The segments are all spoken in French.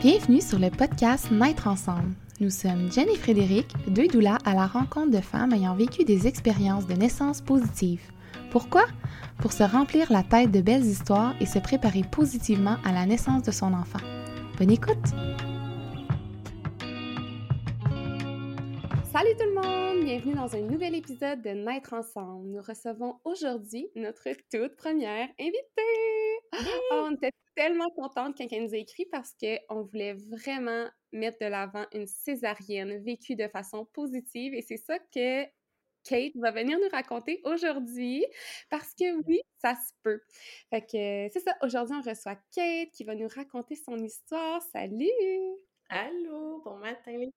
Bienvenue sur le podcast Naître ensemble. Nous sommes Jen et Frédéric, deux doulas à la rencontre de femmes ayant vécu des expériences de naissance positives. Pourquoi? Pour se remplir la tête de belles histoires et se préparer positivement à la naissance de son enfant. Bonne écoute! Salut tout le monde! Bienvenue dans un nouvel épisode de Naître ensemble. Nous recevons aujourd'hui notre toute première invitée! Oh, on était tellement contente quand elle nous a écrit parce qu'on voulait vraiment mettre de l'avant une césarienne vécue de façon positive et c'est ça que Kate va venir nous raconter aujourd'hui parce que oui, ça se peut. Fait que c'est ça, aujourd'hui on reçoit Kate qui va nous raconter son histoire. Salut! Allô, bon matin les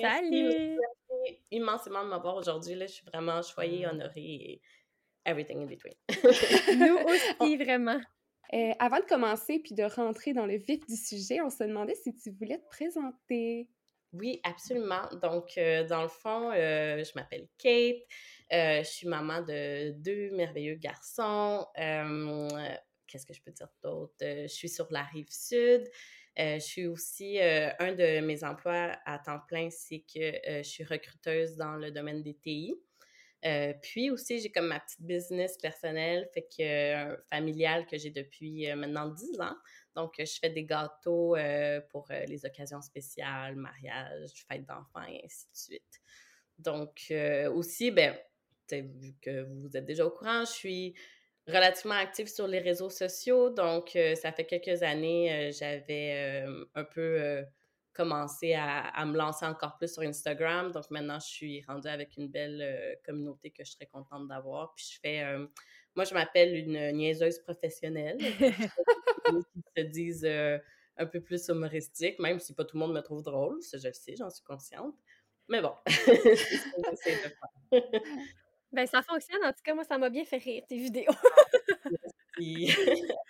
Salut! Merci immensément de m'avoir aujourd'hui. Je suis vraiment choyée, honorée et everything in between. Nous aussi, vraiment. Euh, avant de commencer puis de rentrer dans le vif du sujet, on se demandait si tu voulais te présenter. Oui, absolument. Donc, euh, dans le fond, euh, je m'appelle Kate. je suis maman de deux merveilleux garçons. Qu'est-ce que je peux dire d'autre? je suis sur la rive sud. je suis aussi, un de mes emplois à temps plein, c'est que je suis recruteuse dans le domaine des TI. Euh, puis aussi, j'ai comme ma petite business personnelle, fait que euh, familiale que j'ai depuis euh, maintenant 10 ans. Donc, je fais des gâteaux pour les occasions spéciales, mariage, fêtes d'enfants et ainsi de suite. Donc, aussi, ben, vu que vous êtes déjà au courant, je suis relativement active sur les réseaux sociaux. Donc, ça fait quelques années, j'avais un peu commencé à, me lancer encore plus sur Instagram. Donc maintenant, je suis rendue avec une belle euh, communauté que je serais contente d'avoir. Puis je fais, euh, moi, je m'appelle une niaiseuse professionnelle. qui se disent euh, un peu plus humoristique, même si pas tout le monde me trouve drôle. Ça, je le sais, j'en suis consciente. Mais bon, Ben, ça fonctionne. En tout cas, moi, ça m'a bien fait rire, tes vidéos.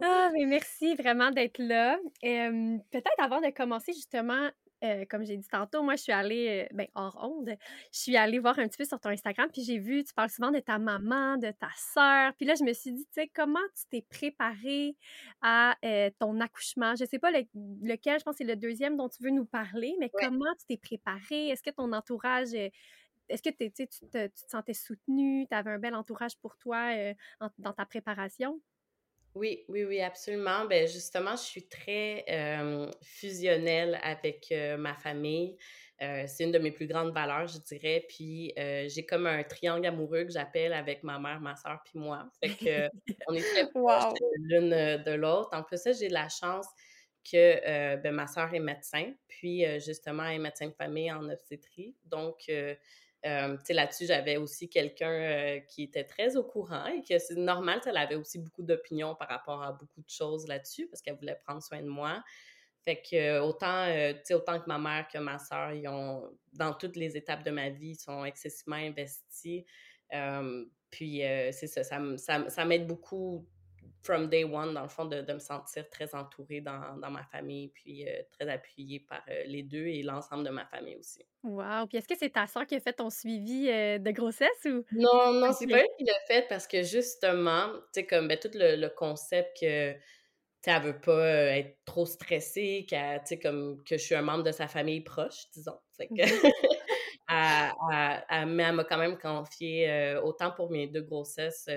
Merci. Ah, mais merci vraiment d'être là. Peut-être avant de commencer, justement, comme j'ai dit tantôt, moi, je suis allée, ben, hors onde, je suis allée voir un petit peu sur ton Instagram, puis j'ai vu, tu parles souvent de ta maman, de ta sœur. Puis là, je me suis dit, tu sais, comment tu t'es préparée à ton accouchement? Je sais pas lequel, je pense que c'est le deuxième dont tu veux nous parler, mais comment tu t'es préparée? Est-ce que ton entourage est-ce que tu, te, tu te sentais soutenue? Tu avais un bel entourage pour toi dans ta préparation? Oui, oui, oui, absolument. Ben justement, je suis très fusionnelle avec ma famille. c'est une de mes plus grandes valeurs, je dirais. Puis j'ai comme un triangle amoureux que j'appelle avec ma mère, ma soeur puis moi. Fait que on est très proches l'une de l'autre. En plus, j'ai la chance que ben, ma soeur est médecin, puis justement, elle est médecin de famille en obstétrie. Donc, euh, là-dessus, j'avais aussi quelqu'un euh, qui était très au courant et que c'est normal, elle avait aussi beaucoup d'opinions par rapport à beaucoup de choses là-dessus parce qu'elle voulait prendre soin de moi. Fait que autant, euh, autant que ma mère que ma soeur, ils ont, dans toutes les étapes de ma vie, sont excessivement investis. puis c'est ça, ça, ça m'aide beaucoup from day one, dans le fond, de, me sentir très entourée dans, ma famille, puis euh, très appuyée par euh, les deux et l'ensemble de ma famille aussi. Wow! Puis est-ce que c'est ta soeur qui a fait ton suivi euh, de grossesse ou? Non, non, c'est pas elle qui l'a fait parce que justement, tu sais, comme ben, tout le, concept que elle veut pas être trop stressée, tu sais, comme que je suis un membre de sa famille proche, disons. Fait que, mais elle m'a quand même confié, autant pour mes deux grossesses,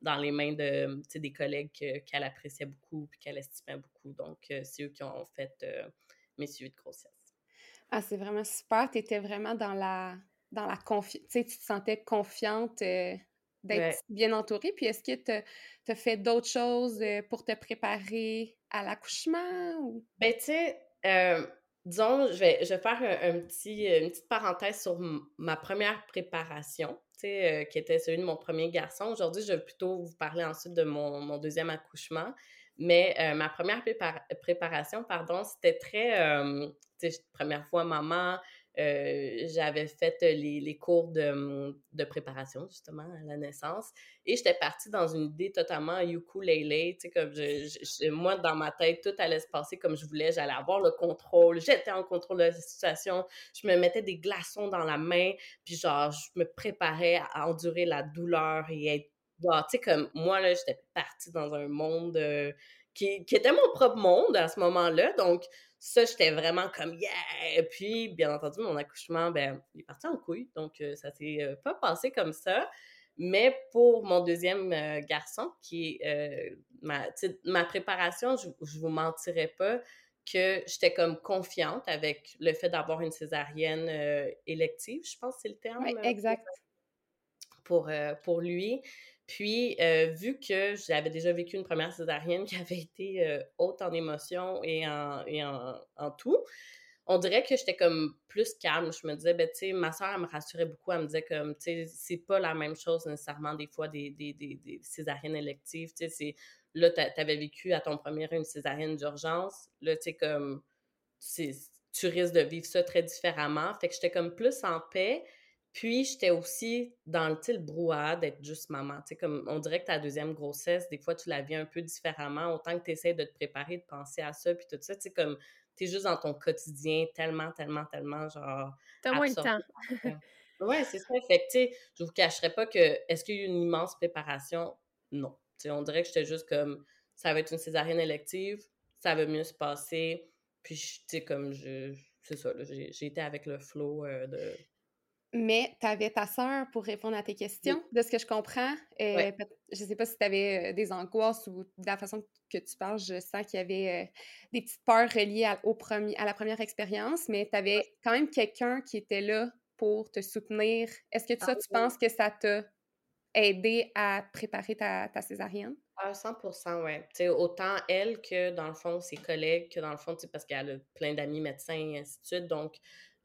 dans les mains de des collègues qu'elle appréciait beaucoup puis qu'elle estimait beaucoup. Donc, euh, c'est eux qui ont fait euh, mes suivis de grossesse. Ah, c'est vraiment super. Tu étais vraiment dans la, dans la confiance. Tu te sentais confiante euh, d'être bien entourée. Puis, est-ce que tu as fait d'autres choses pour te préparer à l'accouchement? Ou... Ben, tu sais, disons, je vais, je vais faire un, petit, une petite parenthèse sur ma première préparation. Euh, qui était celui de mon premier garçon. Aujourd'hui, je vais plutôt vous parler ensuite de mon, deuxième accouchement. Mais euh, ma première préparation, pardon, c'était très, euh, première fois maman, euh, j'avais fait les, cours de, de, préparation, justement, à la naissance. Et j'étais partie dans une idée totalement ukulele. Tu sais, comme je, moi, dans ma tête, tout allait se passer comme je voulais. J'allais avoir le contrôle. J'étais en contrôle de la situation. Je me mettais des glaçons dans la main. Puis, genre, je me préparais à endurer la douleur et être. tu sais, comme moi, là, j'étais partie dans un monde qui, qui était mon propre monde à ce moment-là. Donc, ça, j'étais vraiment comme yeah! Puis, bien entendu, mon accouchement, ben, il est parti en couille. Donc, euh, ça s'est euh, pas passé comme ça. Mais pour mon deuxième euh, garçon, qui est ma, ma préparation, je, je vous mentirais pas que j'étais comme confiante avec le fait d'avoir une césarienne élective, je pense que c'est le terme. Oui, exact. Pour, pour lui. Puis, euh, vu que j'avais déjà vécu une première césarienne qui avait été euh, haute en émotions et en, tout, on dirait que j'étais comme plus calme. Je me disais, ben, tu sais, ma soeur, elle me rassurait beaucoup. Elle me disait comme, tu sais, c'est pas la même chose nécessairement des fois des césariennes électives. Tu sais, là, t'avais vécu à ton premier une césarienne d'urgence. Là, tu sais, comme, tu risques de vivre ça très différemment. Fait que j'étais comme plus en paix. Puis, j'étais aussi dans le, le brouhaha d'être juste maman. Tu sais, comme on dirait que ta deuxième grossesse, des fois, tu la vis un peu différemment. Autant que tu essaies de te préparer, de penser à ça, puis tout ça, tu sais, comme tu es juste dans ton quotidien tellement, tellement, tellement, genre. T'as moins de temps. ouais, c'est ça. Fait que, tu sais, je vous cacherai pas que, est-ce qu'il y a eu une immense préparation? Non. Tu sais, on dirait que j'étais juste comme, ça va être une césarienne élective, ça va mieux se passer. Puis, tu sais, comme, je. C'est ça, j'ai été avec le flow euh, de mais tu avais ta sœur pour répondre à tes questions, de ce que je comprends. Euh, Je ne sais pas si tu avais euh, des angoisses ou de la façon que tu parles, je sens qu'il y avait euh, des petites peurs reliées à, au premier, à la première expérience, mais tu avais quand même quelqu'un qui était là pour te soutenir. Est-ce que ça, ah tu penses que ça t'a aidé à préparer ta, ta césarienne? À 100 oui. Autant elle que, dans le fond, ses collègues, que dans le fond, parce qu'elle a plein d'amis médecins et ainsi de suite. Donc,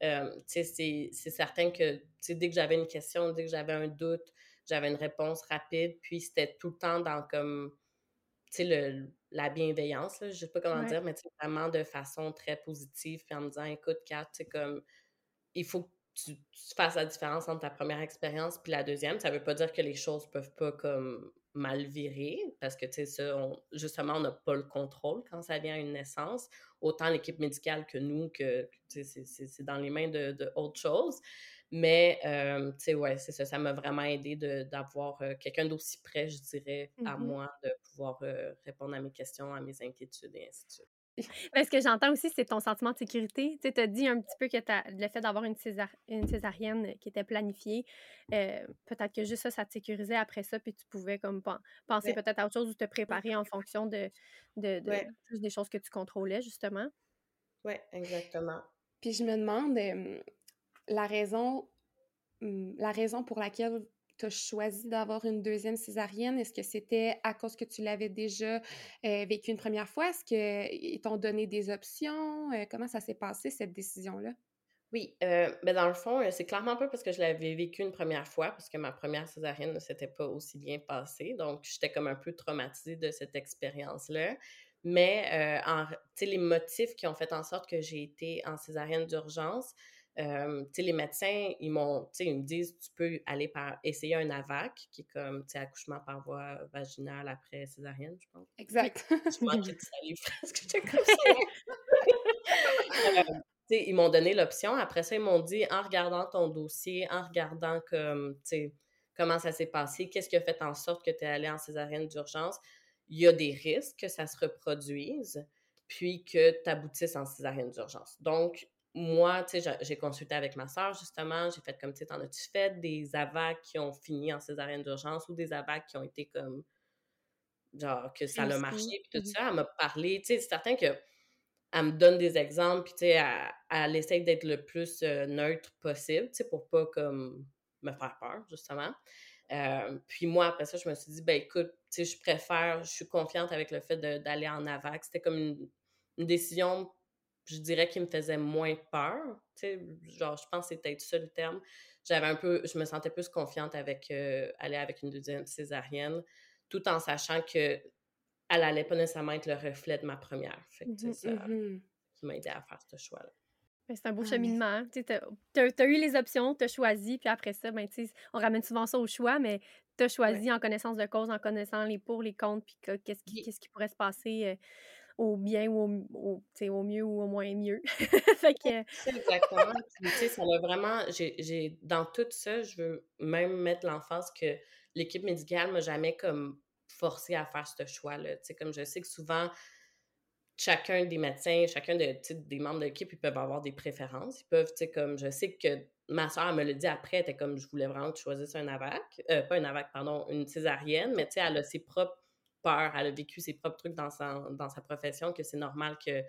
euh, c'est certain que dès que j'avais une question, dès que j'avais un doute, j'avais une réponse rapide. Puis c'était tout le temps dans comme le, la bienveillance, là, je sais pas comment dire, mais vraiment de façon très positive, puis en me disant écoute, Kat, comme il faut que tu, fasses la différence entre ta première expérience puis la deuxième. Ça veut pas dire que les choses peuvent pas comme mal virer, parce que, tu sais, ça, justement, on n'a pas le contrôle quand ça vient à une naissance. Autant l'équipe médicale que nous, que, c'est dans les mains de, de autre chose. Mais, euh, tu sais, ouais, c'est ça. Ça m'a vraiment aidé d'avoir euh, quelqu'un d'aussi près, je dirais, à mm-hmm. moi, de pouvoir euh, répondre à mes questions, à mes inquiétudes et ainsi de suite. Mais ce que j'entends aussi, c'est ton sentiment de sécurité. Tu as dit un petit peu que le fait d'avoir une, une, césarienne qui était planifiée, euh, peut-être que juste ça, ça te sécurisait après ça, puis tu pouvais comme penser peut-être à autre chose ou te préparer en fonction de, de, des choses que tu contrôlais, justement. Oui, exactement. Puis je me demande la raison la raison pour laquelle tu as choisi d'avoir une deuxième césarienne? Est-ce que c'était à cause que tu l'avais déjà vécu une première fois? Est-ce qu'ils t'ont donné des options? comment ça s'est passé, cette décision-là? Oui, euh, ben dans le fond, c'est clairement pas parce que je l'avais vécu une première fois, parce que ma première césarienne ne s'était pas aussi bien passée. Donc, j'étais comme un peu traumatisée de cette expérience-là. Mais, euh, les motifs qui ont fait en sorte que j'ai été en césarienne d'urgence, euh, les médecins, ils m'ont, ils me disent, tu peux aller par, essayer un AVAC, qui est comme, tu accouchement par voie vaginale après césarienne, je pense. Exact. je manquais de salive presque, j'étais comme ça. euh, ils m'ont donné l'option. Après ça, ils m'ont dit, en regardant ton dossier, en regardant comme, comment ça s'est passé, qu'est-ce qui a fait en sorte que tu es allé en césarienne d'urgence, il y a des risques que ça se reproduise, puis que tu aboutisses en césarienne d'urgence. Donc, moi, tu sais, j'ai consulté avec ma soeur, justement. J'ai fait comme, tu sais, t'en as-tu fait des AVAC qui ont fini en césarienne d'urgence ou des AVAC qui ont été comme, genre, que ça a marché, puis tout mmh ça? Elle m'a parlé, tu sais, c'est certain que elle me donne des exemples, puis tu sais, elle, essaie d'être le plus euh, neutre possible, tu sais, pour pas, comme, me faire peur, justement. Euh, puis moi, après ça, je me suis dit, ben écoute, tu sais, je préfère, je suis confiante avec le fait d'aller en AVAC. C'était comme une, une décision je dirais qu'il me faisait moins peur. Tu sais, genre, je pense que peut-être ça le terme. J'avais un peu, je me sentais plus confiante avec euh, aller avec une deuxième césarienne, tout en sachant que elle allait pas nécessairement être le reflet de ma première. Fait que, mmh ça mmh qui m'a aidé à faire ce choix-là. C'est un beau ah, cheminement. Tu as, eu les options, tu as choisi, puis après ça, ben, on ramène souvent ça au choix, mais tu as choisi en connaissance de cause, en connaissant les pour, les contre, puis qu'est-ce qui, qu'est-ce qui pourrait se passer. Au bien ou au, au, mieux ou au moins mieux. fait que... Exactement. tu sais, ça a vraiment... J'ai, dans tout ça, je veux même mettre l'emphase que l'équipe médicale m'a jamais comme forcé à faire ce choix-là. Tu sais, comme je sais que souvent, chacun des médecins, chacun de, des membres de l'équipe, ils peuvent avoir des préférences. Ils peuvent, tu sais, comme je sais que ma soeur me l'a dit après, elle était comme je voulais vraiment que tu choisisses un AVAC, euh, pas un AVAC, pardon, une césarienne, mais tu sais, elle a ses propres peurs, elle a vécu ses propres trucs dans sa, dans sa profession, que c'est normal que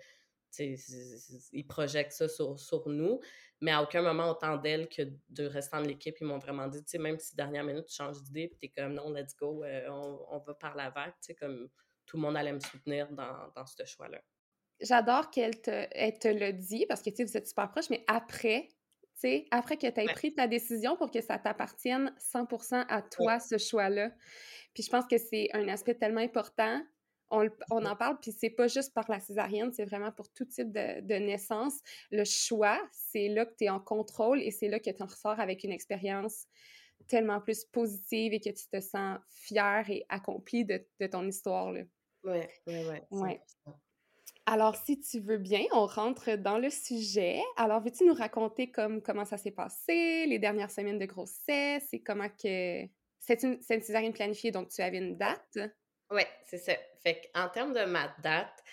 ils projettent ça sur, sur, nous, mais à aucun moment, autant d'elle que de restant de l'équipe, ils m'ont vraiment dit, tu sais, même si dernière minute, tu changes d'idée, puis t'es comme, non, let's go, euh, on, on, va par la vague, tu sais, comme tout le monde allait me soutenir dans, dans ce choix-là. J'adore qu'elle te, te le dit, parce que, tu sais, vous êtes super proches, mais après, sais, après que tu aies pris ta décision pour que ça t'appartienne 100% à toi, ce choix-là. Puis je pense que c'est un aspect tellement important on, en parle, puis c'est pas juste par la césarienne, c'est vraiment pour tout type de, naissance. Le choix, c'est là que tu es en contrôle et c'est là que tu en ressors avec une expérience tellement plus positive et que tu te sens fier et accompli de, ton histoire. Oui, oui, oui. Ouais. Alors, si tu veux bien, on rentre dans le sujet. Alors, veux-tu nous raconter comme, comment ça s'est passé, les dernières semaines de grossesse et comment que... C'est une, une césarienne planifiée, donc tu avais une date? Oui, c'est ça. Fait en termes de ma date,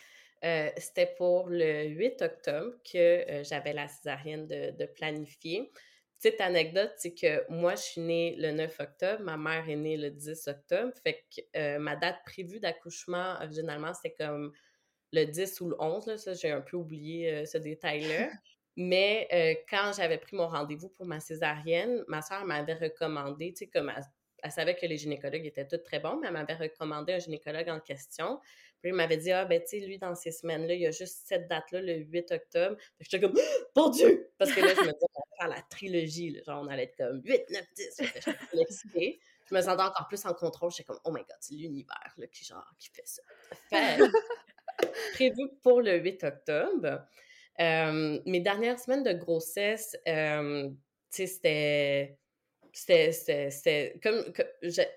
euh, c'était pour le 8 octobre que euh, j'avais la césarienne de, de planifier. Petite anecdote, c'est que moi, je suis née le 9 octobre, ma mère est née le 10 octobre. Fait que euh, ma date prévue d'accouchement, originalement, c'était comme le 10 ou le 11. Là, ça, j'ai un peu oublié ce détail-là. Mais quand j'avais pris mon rendez-vous pour ma césarienne, ma soeur m'avait recommandé, tu sais, comme elle savait que les gynécologues étaient tous très bons, mais elle m'avait recommandé un gynécologue en question. Puis il m'avait dit, ah, ben, tu sais, lui, dans ces semaines-là, il y a juste cette date-là, le 8 octobre. Fait que comme, mon Dieu! Parce que là, je me disais, on allait faire la trilogie, genre, on allait être comme 8, 9, 10. J'étais Je me sentais encore plus en contrôle. J'étais comme, oh my god, c'est l'univers, qui, genre, qui fait ça. Fait, prévu pour le 8 octobre. Mes dernières semaines de grossesse, c'était c'était comme,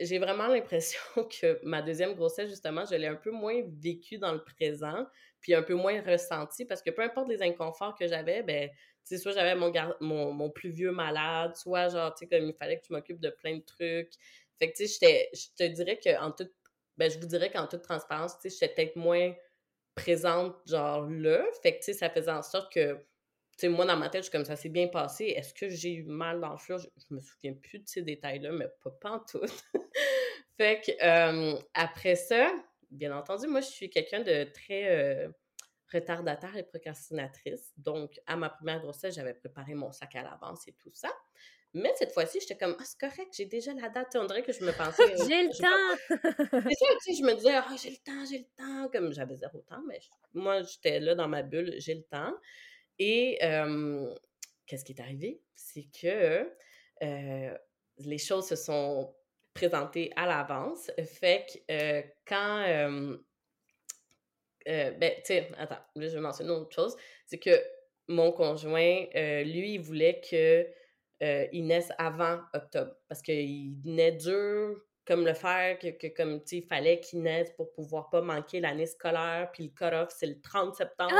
j'ai vraiment l'impression que ma deuxième grossesse justement je l'ai un peu moins vécue dans le présent puis un peu moins ressentie parce que peu importe les inconforts que j'avais ben soit j'avais mon, mon, mon plus vieux malade soit genre tu sais comme il fallait que je m'occupe de plein de trucs fait que tu sais je te dirais que en toute ben je vous dirais qu'en toute transparence tu sais j'étais peut-être moins présente genre là fait que tu sais ça faisait en sorte que sais, moi, dans ma tête, je suis comme ça s'est bien passé. Est-ce que j'ai eu mal dans? Je, me souviens plus de ces détails-là, mais pas, pas en tout. fait que, euh, après ça, bien entendu, moi, je suis quelqu'un de très euh, retardataire et procrastinatrice. Donc, à ma première grossesse, j'avais préparé mon sac à l'avance et tout ça. Mais cette fois-ci, j'étais comme, ah, c'est correct, j'ai déjà la date. on dirait que je me pensais. j'ai le temps! c'est ça, tu sais, je me disais, ah, j'ai le temps, j'ai le temps. Comme j'avais zéro temps, mais moi, j'étais là dans ma bulle, j'ai le temps. Et qu'est-ce qui est arrivé? C'est que les choses se sont présentées à l'avance. Fait que quand. ben, tu sais, attends, là, je vais mentionner une autre chose. C'est que mon conjoint, lui, il voulait que il naisse avant octobre parce qu'il naît dur comme le faire, que, que comme, tu il fallait qu'il naisse pour pouvoir pas manquer l'année scolaire, puis le cut-off, c'est le 30 septembre.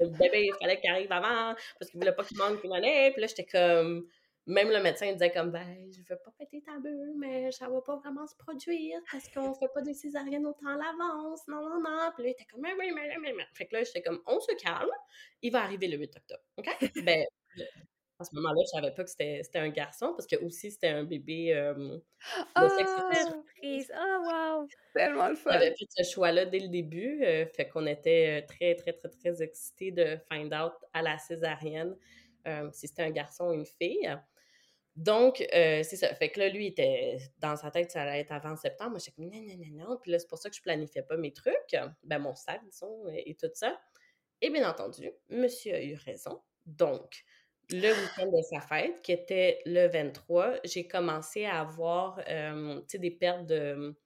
le bébé, il fallait qu'il arrive avant, parce qu'il voulait pas qu'il manque une année. Puis là, j'étais comme... Même le médecin disait comme, ben, je veux pas péter ta bulle, mais ça va pas vraiment se produire parce qu'on fait pas des césariennes autant à l'avance. Non, non, non. Puis là, il était comme, mais, mais, mais, mais, mais. Fait que là, j'étais comme, on se calme. Il va arriver le 8 octobre. OK? ben, à ce moment-là, je savais pas que c'était un garçon parce que aussi c'était un bébé euh, oh, surprise! Oh, wow! Tellement le fun! J'avais fait ce choix-là dès le début, euh, fait qu'on était très, très, très, très excités de find out à la césarienne euh, si c'était un garçon ou une fille. Donc, c'est ça. Fait que là, lui, était dans sa tête, ça allait être avant septembre. Moi, j'étais comme non, non, non, non. Puis là, c'est pour ça que je planifiais pas mes trucs, ben mon sac, disons, et, et tout ça. Et bien entendu, monsieur a eu raison. Donc, le week-end de sa fête, qui était le 23, j'ai commencé à avoir des pertes de,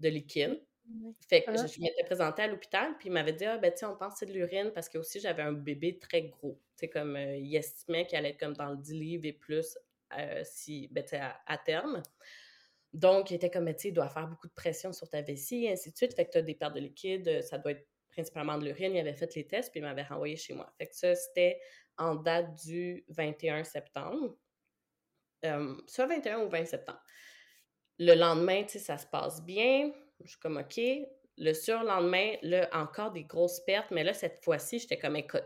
de liquide. Fait que je, m'étais présentée à l'hôpital, puis il m'avait dit Ah, ben, tu on pense que c'est de l'urine parce que aussi j'avais un bébé très gros. Tu comme il estimait qu'il allait être comme dans le 10 livres et plus si, ben, à, à, terme. Donc, il était comme, tu sais, il doit faire beaucoup de pression sur ta vessie, et ainsi de suite. Fait que tu as des pertes de liquide, ça doit être principalement de l'urine. Il avait fait les tests, puis il m'avait renvoyé chez moi. Fait que ça, c'était en date du 21 septembre. Euh, soit 21 ou 20 septembre. Le lendemain, tu sais, ça se passe bien. Je suis comme, OK. Le surlendemain, là, encore des grosses pertes, mais là, cette fois-ci, j'étais comme, écoute,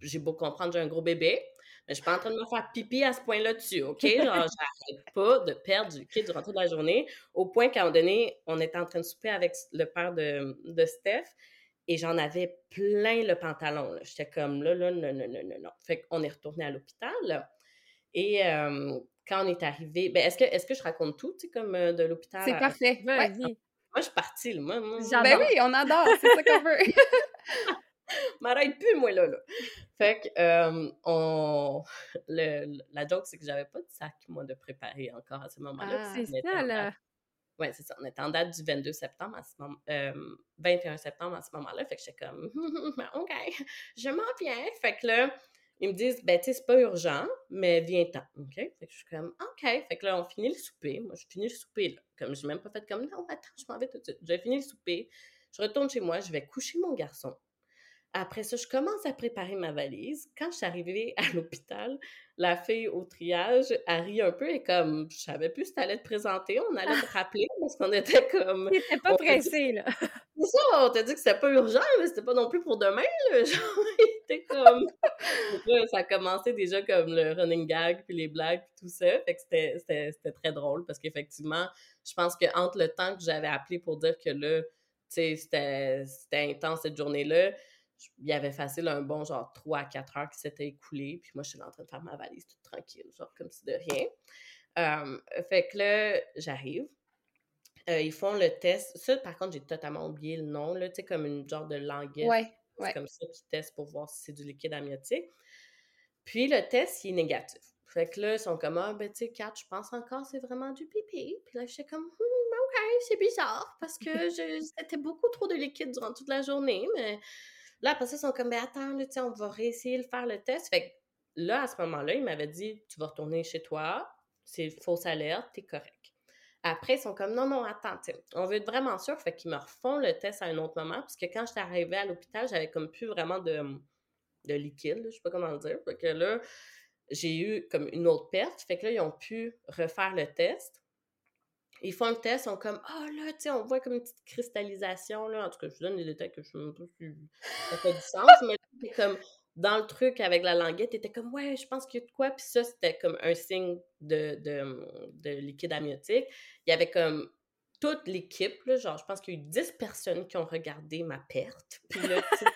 j'ai beau comprendre, j'ai un gros bébé, mais je suis pas en train de me faire pipi à ce point-là dessus, OK? Genre, j'arrête pas de perdre du liquide durant toute la journée, au point qu'à un moment donné, on était en train de souper avec le père de, de Steph, et j'en avais plein le pantalon. J'étais comme là, là, non, non, non, non, non. Fait qu'on est retourné à l'hôpital. Et quand on est arrivé, ben est-ce que, est que je raconte tout, tu sais, comme de l'hôpital? C'est parfait. Vas-y. Moi, je suis partie, là. Moi, ben oui, on adore, c'est ça qu'on veut. M'arrête plus, moi, là. là. Fait que, on... Le, la joke, c'est que j'avais pas de sac, moi, de préparer encore à ce moment-là. Ah, c'est ça, là. Oui, c'est ça. On était en date du 22 septembre à ce moment, euh, 21 septembre à ce moment-là. Fait que j'étais comme, OK, je m'en viens. Fait que là, ils me disent, ben, tu sais, c'est pas urgent, mais viens-t'en. OK? Fait que je suis comme, OK. Fait que là, on finit le souper. Moi, je finis le souper, là. Comme, je n'ai même pas fait comme, non, attends, je m'en vais tout de suite. J'ai fini le souper. Je retourne chez moi, je vais coucher mon garçon. Après ça, je commence à préparer ma valise. Quand je suis arrivée à l'hôpital, la fille au triage ri un peu et comme, je savais plus si t'allais te présenter, on allait te rappeler parce qu'on était comme... T'étais pas pressé, là. C'est ça, on t'a dit que c'était pas urgent, mais c'était pas non plus pour demain, là. Genre, était comme... ça a commencé déjà comme le running gag, puis les blagues, puis tout ça. Fait que c'était très drôle parce qu'effectivement, je pense qu'entre le temps que j'avais appelé pour dire que là, tu sais, c'était intense cette journée-là, il y avait facile un bon genre 3 à 4 heures qui s'étaient écoulées. Puis moi, je suis en train de faire ma valise toute tranquille, genre comme si de rien. fait que là, j'arrive. Euh, ils font le test. Ça, par contre, j'ai totalement oublié le nom, là, tu sais, comme une genre de languette. Ouais, C'est comme ça qu'ils testent pour voir si c'est du liquide amniotique. Puis le test, il est négatif. Fait que là, ils sont comme, ah, ben, tu sais, Kat, je pense encore c'est vraiment du pipi. Puis là, je suis comme, hmm, OK, c'est bizarre parce que c'était beaucoup trop de liquide durant toute la journée, mais Là, après ça, ils sont comme, mais attends, là, on va réessayer de faire le test. Fait que là, à ce moment-là, ils m'avaient dit, tu vas retourner chez toi, c'est fausse alerte, t'es correct. Après, ils sont comme, non, non, attends, on veut être vraiment sûr. Fait qu'ils me refont le test à un autre moment, puisque quand j'étais arrivée à l'hôpital, j'avais comme plus vraiment de, de liquide, je sais pas comment le dire. Fait que là, j'ai eu comme une autre perte. Fait que là, ils ont pu refaire le test. Ils font le test, ils sont comme oh, là, tu sais, on voit comme une petite cristallisation. Là. En tout cas, je vous donne des détails que je ne sais pas si ça fait du sens, mais comme dans le truc avec la languette, t'étais comme ouais, je pense qu'il y a de quoi. Puis ça, c'était comme un signe de, de, de, liquide amniotique. Il y avait comme toute l'équipe, genre, je pense qu'il y a eu 10 personnes qui ont regardé ma perte. Puis là, attends,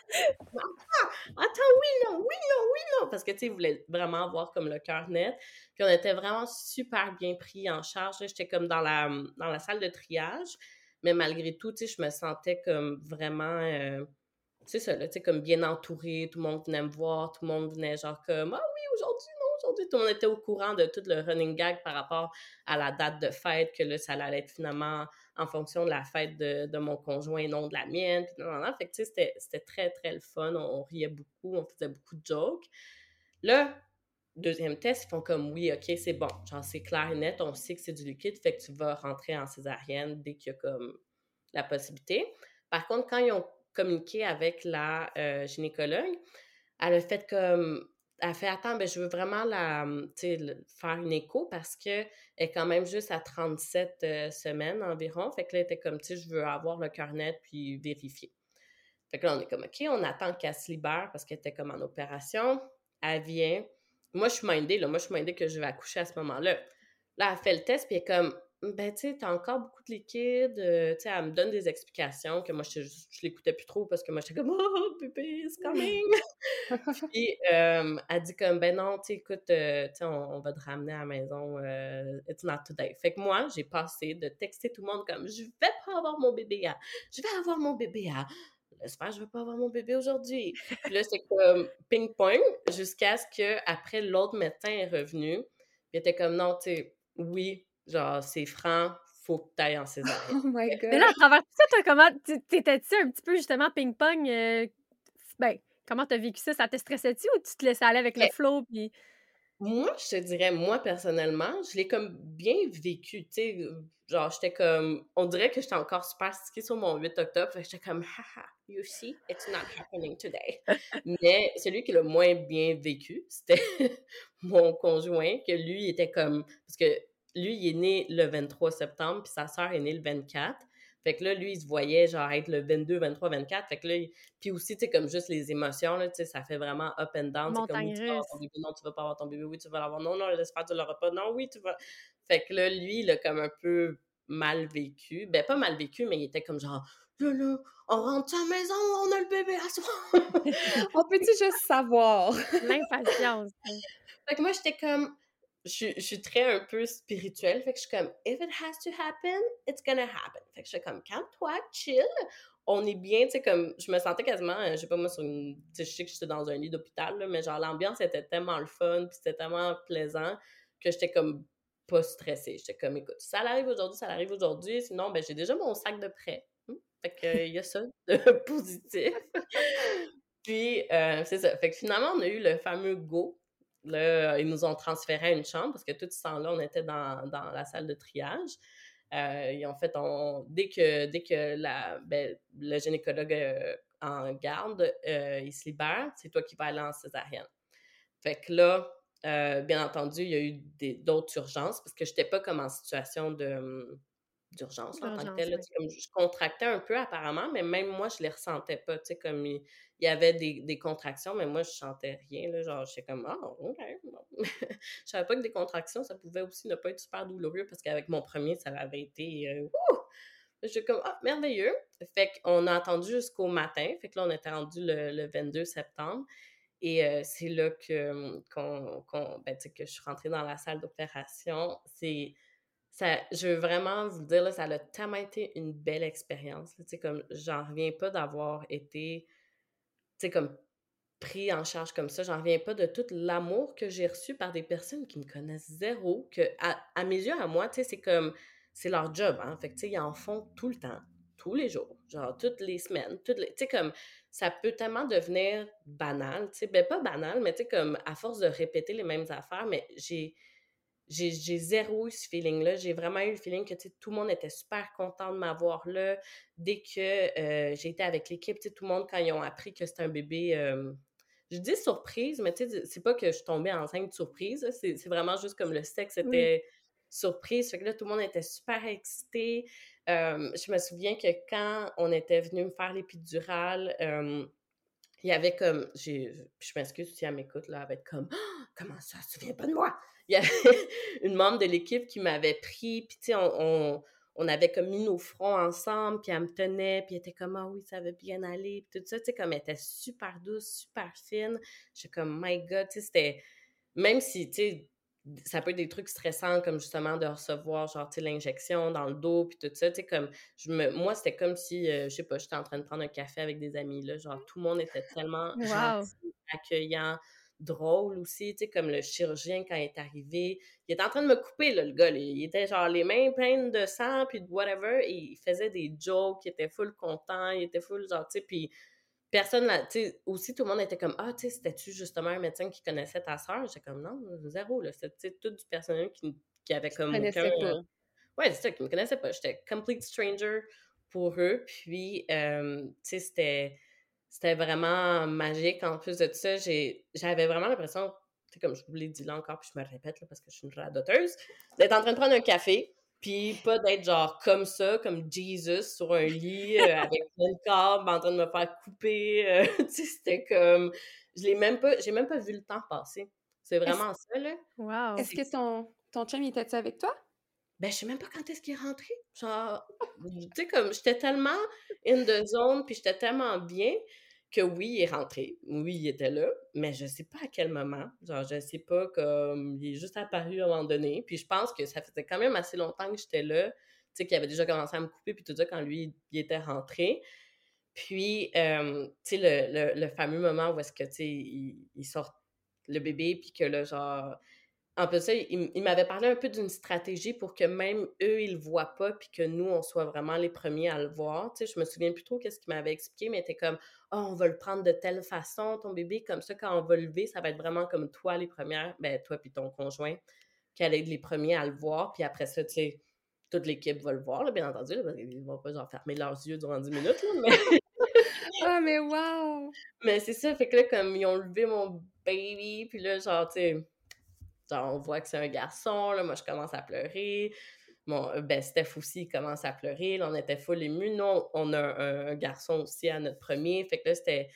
oui, non, oui, non, oui, non. Parce que, tu sais, ils voulaient vraiment avoir comme le cœur net. Puis on était vraiment super bien pris en charge. J'étais comme dans la, dans la salle de triage. Mais malgré tout, tu sais, je me sentais comme vraiment. Euh, tu sais, ça, tu sais, comme bien entourée. Tout le monde venait me voir. Tout le monde venait, genre, comme, ah oui, aujourd'hui, aujourd'hui. Tout le monde était au courant de tout le running gag par rapport à la date de fête, que là, ça allait être finalement en fonction de la fête de, de mon conjoint et non de la mienne. Puis, non, non, Fait que, tu sais, c'était très, très le fun. On, riait beaucoup, on faisait beaucoup de jokes. Là, deuxième test, ils font comme oui, ok, c'est bon. Genre, c'est clair et net, on sait que c'est du liquide, fait que tu vas rentrer en césarienne dès qu'il y a comme la possibilité. Par contre, quand ils ont communiqué avec la euh, gynécologue, elle a fait comme elle fait attends, ben, je veux vraiment la, hum, faire une écho parce qu'elle est quand même juste à 37 euh, semaines environ. Fait que là, elle était comme, tu sais, je veux avoir le cœur net puis vérifier. Fait que là, on est comme, OK, on attend qu'elle se libère parce qu'elle était comme en opération. Elle vient. Moi, je suis mindée, là. Moi, je suis mindée que je vais accoucher à ce moment-là. Là, elle fait le test puis elle est comme, ben, tu sais, t'as encore beaucoup de liquide. Euh, tu sais, elle me donne des explications que moi, je, je, l'écoutais plus trop parce que moi, j'étais comme, oh, bébé, it's coming. Puis, euh, elle dit comme, ben non, tu écoute, euh, tu sais, on, va te ramener à la maison. it's not today. Fait que moi, j'ai passé de texter tout le monde comme, je vais pas avoir mon bébé à. Je vais avoir mon bébé à. J'espère que je vais pas avoir mon bébé aujourd'hui. Puis là, c'est comme ping-pong jusqu'à ce que après l'autre médecin est revenu. Il était comme, non, tu sais, oui, Genre, c'est franc, faut que tu ailles en césarienne. Oh my God. Mais là, à travers tout ça, toi, comment t'étais-tu un petit peu justement ping-pong? Euh, ben, comment t'as vécu ça? Ça te stressait-tu ou tu te laissais aller avec le flow? Puis... Moi, je te dirais, moi, personnellement, je l'ai comme bien vécu, tu sais, genre, j'étais comme, on dirait que j'étais encore super stickée sur mon 8 octobre, fait que j'étais comme, haha, you see, it's not happening today. Mais celui qui l'a le moins bien vécu, c'était mon conjoint, que lui était comme, parce que lui, il est né le 23 septembre, puis sa sœur est née le 24. Fait que là, lui, il se voyait genre être le 22, 23, 24. Fait que là, puis aussi, tu sais, comme juste les émotions, là, tu sais, ça fait vraiment up and down. C'est comme, oui, tu vas avoir ton bébé, non, tu vas pas avoir ton bébé, oui, tu vas l'avoir, non, non, j'espère que tu l'auras pas, non, oui, tu vas. Fait que là, lui, il a comme un peu mal vécu. Ben, pas mal vécu, mais il était comme genre, là, là, on rentre à la maison, on a le bébé à soi. on peut-tu juste savoir? L'impatience. fait que moi, j'étais comme, je, je, suis très un peu spirituelle, fait que je suis comme, if it has to happen, it's gonna happen. Fait que je suis comme, calme-toi, chill, on est bien, tu sais, comme, je me sentais quasiment, euh, je sais pas moi, sur une, tu sais, je sais que j'étais dans un lit d'hôpital, mais genre, l'ambiance était tellement le fun, puis c'était tellement plaisant que j'étais comme pas stressée. J'étais comme, écoute, ça arrive aujourd'hui, ça arrive aujourd'hui, sinon, ben, j'ai déjà mon sac de prêt. Hmm? Fait que, il y a ça de positif. Puis, euh, c'est ça. Fait que finalement, on a eu le fameux go Ils nous ont transféré à une chambre parce que tout ce temps-là, on était dans, dans, la salle de triage. Euh, fait, dès que, dès que ben, le gynécologue euh, en garde, euh, il se libère, c'est toi qui vas aller en césarienne. Fait que là, bien entendu, il y a eu d'autres urgences parce que je n'étais pas comme en situation de, d'urgence en tant que tel. je contractais un peu apparemment, mais même moi, je les ressentais pas. Tu sais, comme il, y avait des, des, contractions, mais moi, je sentais rien. Là, genre, j'étais comme, ah, OK. je savais pas que des contractions, ça pouvait aussi ne pas être super douloureux parce qu'avec mon premier, ça avait été. Euh, J'étais comme, ah, merveilleux. Fait qu'on a attendu jusqu'au matin. Fait que là, on était rendu le, 22 septembre. Et euh, c'est là que, qu'on, ben, que je suis rentrée dans la salle d'opération. C'est je veux vraiment vous dire, là, ça a tellement été une belle expérience. Tu sais, comme, j'en reviens pas d'avoir été, tu sais, comme, pris en charge comme ça. J'en reviens pas de tout l'amour que j'ai reçu par des personnes qui me connaissent zéro, que, à, mes yeux, à moi, tu sais, c'est comme, c'est leur job, hein. Fait que, tu sais, ils en font tout le temps, tous les jours, genre, toutes les semaines, toutes les, tu sais, comme, ça peut tellement devenir banal, tu sais, ben, pas banal, mais tu sais, comme, à force de répéter les mêmes affaires, mais j'ai, j'ai zéro eu ce feeling-là. J'ai vraiment eu le feeling que tout le monde était super content de m'avoir là. Dès que euh, j'ai été avec l'équipe, tout le monde, quand ils ont appris que c'était un bébé, euh, je dis surprise, mais c'est pas que je suis tombée enceinte de surprise. C'est vraiment juste comme le sexe était surprise. Fait que là, tout le monde était super excité. Euh, je me souviens que quand on était venu me faire l'épidurale, il y avait comme, je m'excuse si elle m'écoute, là, elle va être comme, «Ah! comment ça, tu te souviens pas de moi? Il y avait une membre de l'équipe qui m'avait pris, puis tu sais, on, on, avait comme mis nos fronts ensemble, puis elle me tenait, puis elle était comme, ah oui, ça va bien aller, puis tout ça, tu sais, comme elle était super douce, super fine. J'étais comme, my God, tu sais, c'était, même si, tu sais, ça peut être des trucs stressants comme justement de recevoir genre tu sais l'injection dans le dos puis tout ça tu sais comme je me moi c'était comme si euh, je sais pas j'étais en train de prendre un café avec des amis là genre tout le monde était tellement accueillant drôle aussi, tu sais, comme le chirurgien quand il est arrivé. Il était en train de me couper, là, le gars. Il était genre les mains pleines de sang, puis de whatever, et il faisait des jokes, il était full content, il était full genre, tu sais, puis personne là, tu sais, aussi tout le monde était comme, ah, tu sais, c'était-tu justement un médecin qui connaissait ta soeur? J'étais comme, non, zéro, là. C'était tout du personnel qui, qui avait comme aucun... Pas. Ouais, c'est ça, qui me connaissait pas. J'étais complete stranger pour eux, puis, euh, tu sais, c'était c'était vraiment magique. En plus de tout ça, j'avais vraiment l'impression, comme je vous l'ai dit là encore, puis je me répète là, parce que je suis une radoteuse, d'être en train de prendre un café, puis pas d'être genre comme ça, comme Jesus sur un lit euh, avec de câbles en train de me faire couper. Euh, c'était comme. Je l'ai même pas. J'ai même pas vu le temps passer. C'est vraiment ça, là. Wow. Est-ce que ton, ton chum était avec toi? Ben, je sais même pas quand est-ce qu'il est rentré. Genre, tu sais, comme, j'étais tellement in the zone, puis j'étais tellement bien que oui, il est rentré. Oui, il était là, mais je sais pas à quel moment. Genre, je sais pas, comme, il est juste apparu à un moment donné. Puis je pense que ça faisait quand même assez longtemps que j'étais là. Tu sais, qu'il avait déjà commencé à me couper, puis tout ça, quand lui, il était rentré. Puis, euh, tu sais, le, le, fameux moment où est-ce que, tu sais, il, il sort le bébé, puis que là, genre, en plus, ça, il, m'avait parlé un peu d'une stratégie pour que même eux, ils le voient pas, puis que nous, on soit vraiment les premiers à le voir. Tu sais, je me souviens plus trop qu'est-ce qu'il m'avait expliqué, mais était comme, oh, on va le prendre de telle façon, ton bébé, comme ça, quand on va le lever, ça va être vraiment comme toi, les premières, ben, toi puis ton conjoint, qui allait être les premiers à le voir, puis après ça, tu sais, toute l'équipe va le voir, bien entendu, parce qu'ils vont pas genre fermer leurs yeux durant 10 minutes, là, mais... ah, mais wow! Mais c'est ça, fait que là, comme ils ont levé mon baby, puis là, genre, tu sais on voit que c'est un garçon, là, moi, je commence à pleurer. Bon, ben, Steph aussi il commence à pleurer. Là, on était full ému. Nous, on a un, garçon aussi à notre premier. Fait que là, c'était.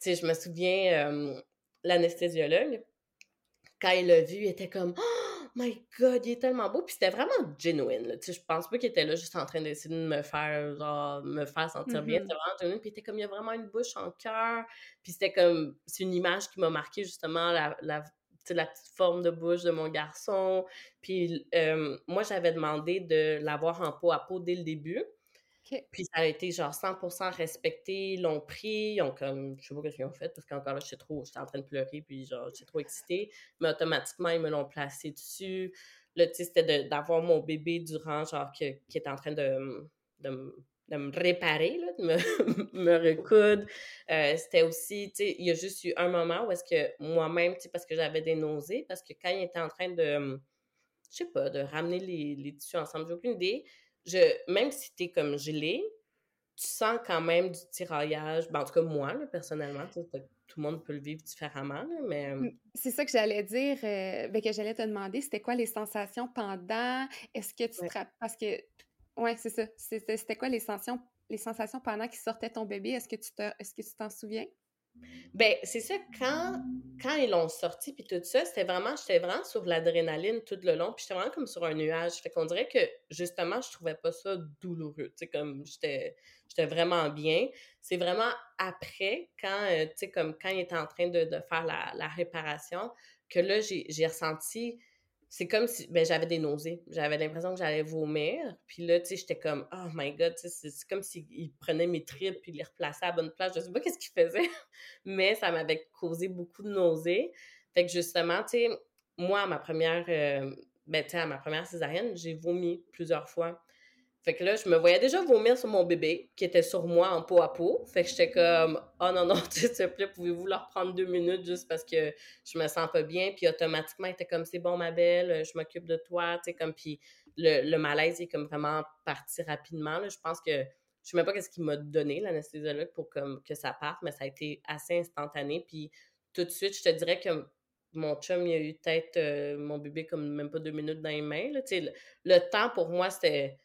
Tu sais, je me souviens, l'anesthésiologue, quand il l'a vu, il était comme Oh my god, il est tellement beau. Puis c'était vraiment genuine. Tu sais, je pense pas qu'il était là juste en train d'essayer de me faire, genre, me faire sentir bien. Mm-hmm. C'était vraiment genuine. Puis il était comme, il y a vraiment une bouche en cœur. Puis c'était comme, c'est une image qui m'a marqué justement la, la, la petite forme de bouche de mon garçon. Puis euh, moi, j'avais demandé de l'avoir en peau à peau dès le début. Puis ça a été genre 100% respecté, ils l'ont pris, ils ont comme, je sais pas ce qu'ils ont fait, parce qu'encore là, j'étais trop, j'étais en train de pleurer, puis genre, j'étais trop excitée, mais automatiquement, ils me l'ont placé dessus. Là, tu sais, c'était d'avoir mon bébé durant, genre, qui était en train de, de, de me réparer, là, de me, me recoudre. Euh, c'était aussi, tu sais, il y a juste eu un moment où est-ce que moi-même, tu sais, parce que j'avais des nausées, parce que quand il était en train de, je sais pas, de ramener les, les tissus ensemble, j'ai aucune idée, je, même si tu es comme gelé, tu sens quand même du tiraillage. Ben, en tout cas, moi, personnellement, tout le monde peut le vivre différemment, mais... C'est ça que j'allais dire, euh, ben, que j'allais te demander, c'était quoi les sensations pendant? Est-ce que tu te Parce que, ouais, c'est ça. C'était quoi les sensations, les sensations pendant qu'il sortait ton bébé? Est-ce que tu est-ce que tu t'en souviens? Ben, c'est ça, quand, quand ils l'ont sorti, puis tout ça, c'était vraiment, j'étais vraiment sur l'adrénaline tout le long, puis j'étais vraiment comme sur un nuage. Fait qu'on dirait que, justement, je trouvais pas ça douloureux, tu comme j'étais, vraiment bien. C'est vraiment après, quand, euh, tu comme quand il était en train de, de faire la, la réparation, que là, j'ai ressenti c'est comme si ben, j'avais des nausées. J'avais l'impression que j'allais vomir. Puis là, tu sais, j'étais comme, oh my god, c'est comme s'il prenait mes tripes puis les replaçait à bonne place. Je sais pas qu'est-ce qu'il faisait, mais ça m'avait causé beaucoup de nausées. Fait que justement, tu sais, moi, à ma première, euh, ben, tu sais, à ma première césarienne, j'ai vomi plusieurs fois. Fait que là, je me voyais déjà vomir sur mon bébé qui était sur moi en peau à peau. Fait que j'étais comme, oh non, non, s'il te plaît, pouvez-vous leur prendre deux minutes juste parce que je me sens pas bien. Puis automatiquement, il était comme, c'est bon, ma belle, je m'occupe de toi. Tu sais, comme, puis le, malaise est comme vraiment parti rapidement. Je pense que, je sais même pas qu'est-ce qu'il m'a donné, l'anesthésiologue, pour comme, que ça parte, mais ça a été assez instantané. Puis tout de suite, je te dirais que mon chum, il a eu peut-être euh, mon bébé comme même pas deux minutes dans les mains. Là. Le, le temps pour moi, c'était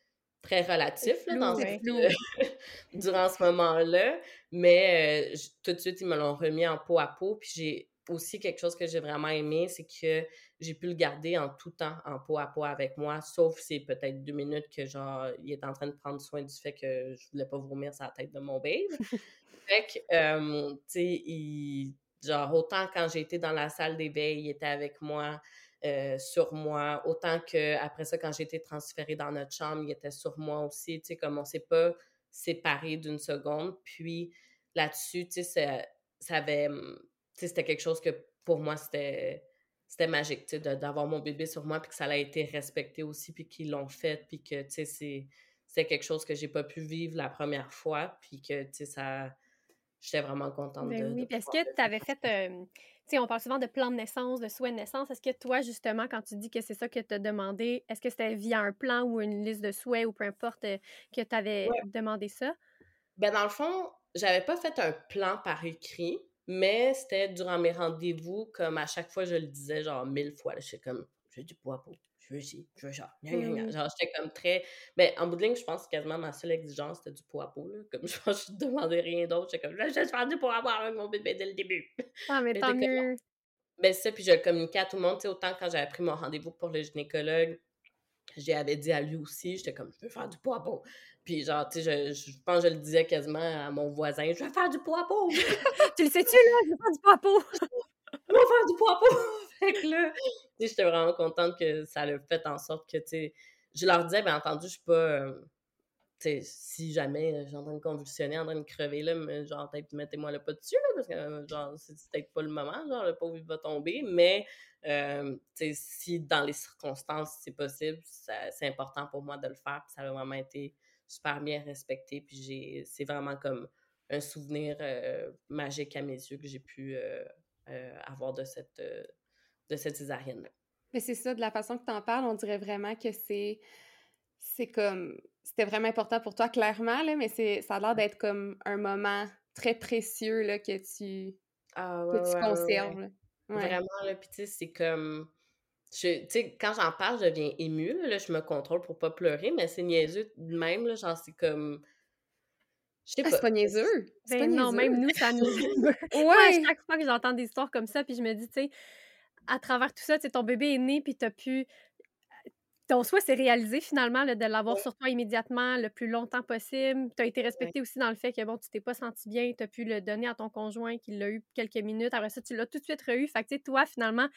très relatif dans durant ce moment-là. Mais euh, tout de suite, ils me l'ont remis en peau à peau. Puis j'ai aussi quelque chose que j'ai vraiment aimé, c'est que j'ai pu le garder en tout temps en peau à peau avec moi, sauf c'est peut-être deux minutes que genre il est en train de prendre soin du fait que je voulais pas vomir sur la tête de mon baby. fait que, euh, tu sais, genre autant quand été dans la salle d'éveil, il était avec moi. Euh, sur moi. Autant que après ça, quand j'ai été transférée dans notre chambre, il était sur moi aussi. Tu sais, comme on s'est pas séparés d'une seconde. Puis là-dessus, tu sais, ça, avait. Hum, tu sais, c'était quelque chose que pour moi, c'était c'était magique, tu sais, d'avoir mon bébé sur moi, puis que ça a été respecté aussi, puis qu'ils l'ont fait, puis que, tu sais, c'est quelque chose que j'ai pas pu vivre la première fois, puis que, tu sais, ça... J'étais vraiment contente ben de... Oui, est-ce que tu avais fait... Euh, sais, on parle souvent de plan de naissance, de souhait de naissance. Est-ce que toi, justement, quand tu dis que c'est ça que tu as demandé, est-ce que c'était via un plan ou une liste de souhaits ou peu importe euh, que tu avais demandé ça? Ben, dans le fond, j'avais pas fait un plan par écrit, mais c'était durant mes rendez-vous, comme à chaque fois, je le disais genre mille fois. Je suis comme, j'ai du poids pour je veux ci, je veux ça. Mmh. Genre, j'étais comme très. Mais ben, en bout de ligne, je pense que quasiment ma seule exigence, c'était du poids à peau. Là. Comme je pense je demandais rien d'autre. J'étais comme, je vais faire du poids à peau avec mon bébé dès le début. Ah, mais, tant mieux. Ben, ça, puis je le communiquais à tout le monde. sais autant quand j'avais pris mon rendez-vous pour le gynécologue, j'avais dit à lui aussi, j'étais comme, je veux faire du poids à peau. Puis genre, tu sais, je, je, pense que je le disais quasiment à mon voisin, je veux faire du poids à peau. tu le sais-tu, là? Je veux faire du poids à peau? je veux faire du poids à peau. Fait que là, j'étais vraiment contente que ça le fait en sorte que, tu sais, je leur disais, bien entendu, je suis pas, euh, si jamais euh, j'ai en train de convulsionner, en train de crever, là, mais genre, mettez-moi le pas dessus, là, parce que, euh, genre, c'est peut-être pas le moment, genre, le pauvre, il va tomber, mais, si dans les circonstances, c'est possible, c'est important pour moi de le faire, puis ça a vraiment été super bien respecté, puis j'ai, c'est vraiment comme un souvenir magique à mes yeux que j'ai pu avoir de cette de cette césarienne-là. Mais c'est ça, de la façon que tu en parles, on dirait vraiment que c'est c'est comme c'était vraiment important pour toi clairement là, mais c'est ça a l'air d'être comme un moment très précieux là que tu ah, que tu conserves. Vraiment là, puis tu sais c'est comme tu sais, quand j'en parle, je deviens émue, là, je me contrôle pour pas pleurer, mais c'est niaiseux de même, là, genre, c'est comme... Je sais ah, pas. c'est pas niaiseux. C'est ben non, même nous, ça nous... ouais. chaque fois que j'entends des histoires comme ça, puis je me dis, tu sais, à travers tout ça, tu ton bébé est né, puis t'as pu ton souhait s'est réalisé finalement de l'avoir sur toi immédiatement le plus longtemps possible. Tu as été respecté aussi dans le fait que bon, tu t'es pas senti bien, tu as pu le donner à ton conjoint qui l'a eu quelques minutes. Après ça, tu l'as tout de suite reçu. Fait que toi, finalement,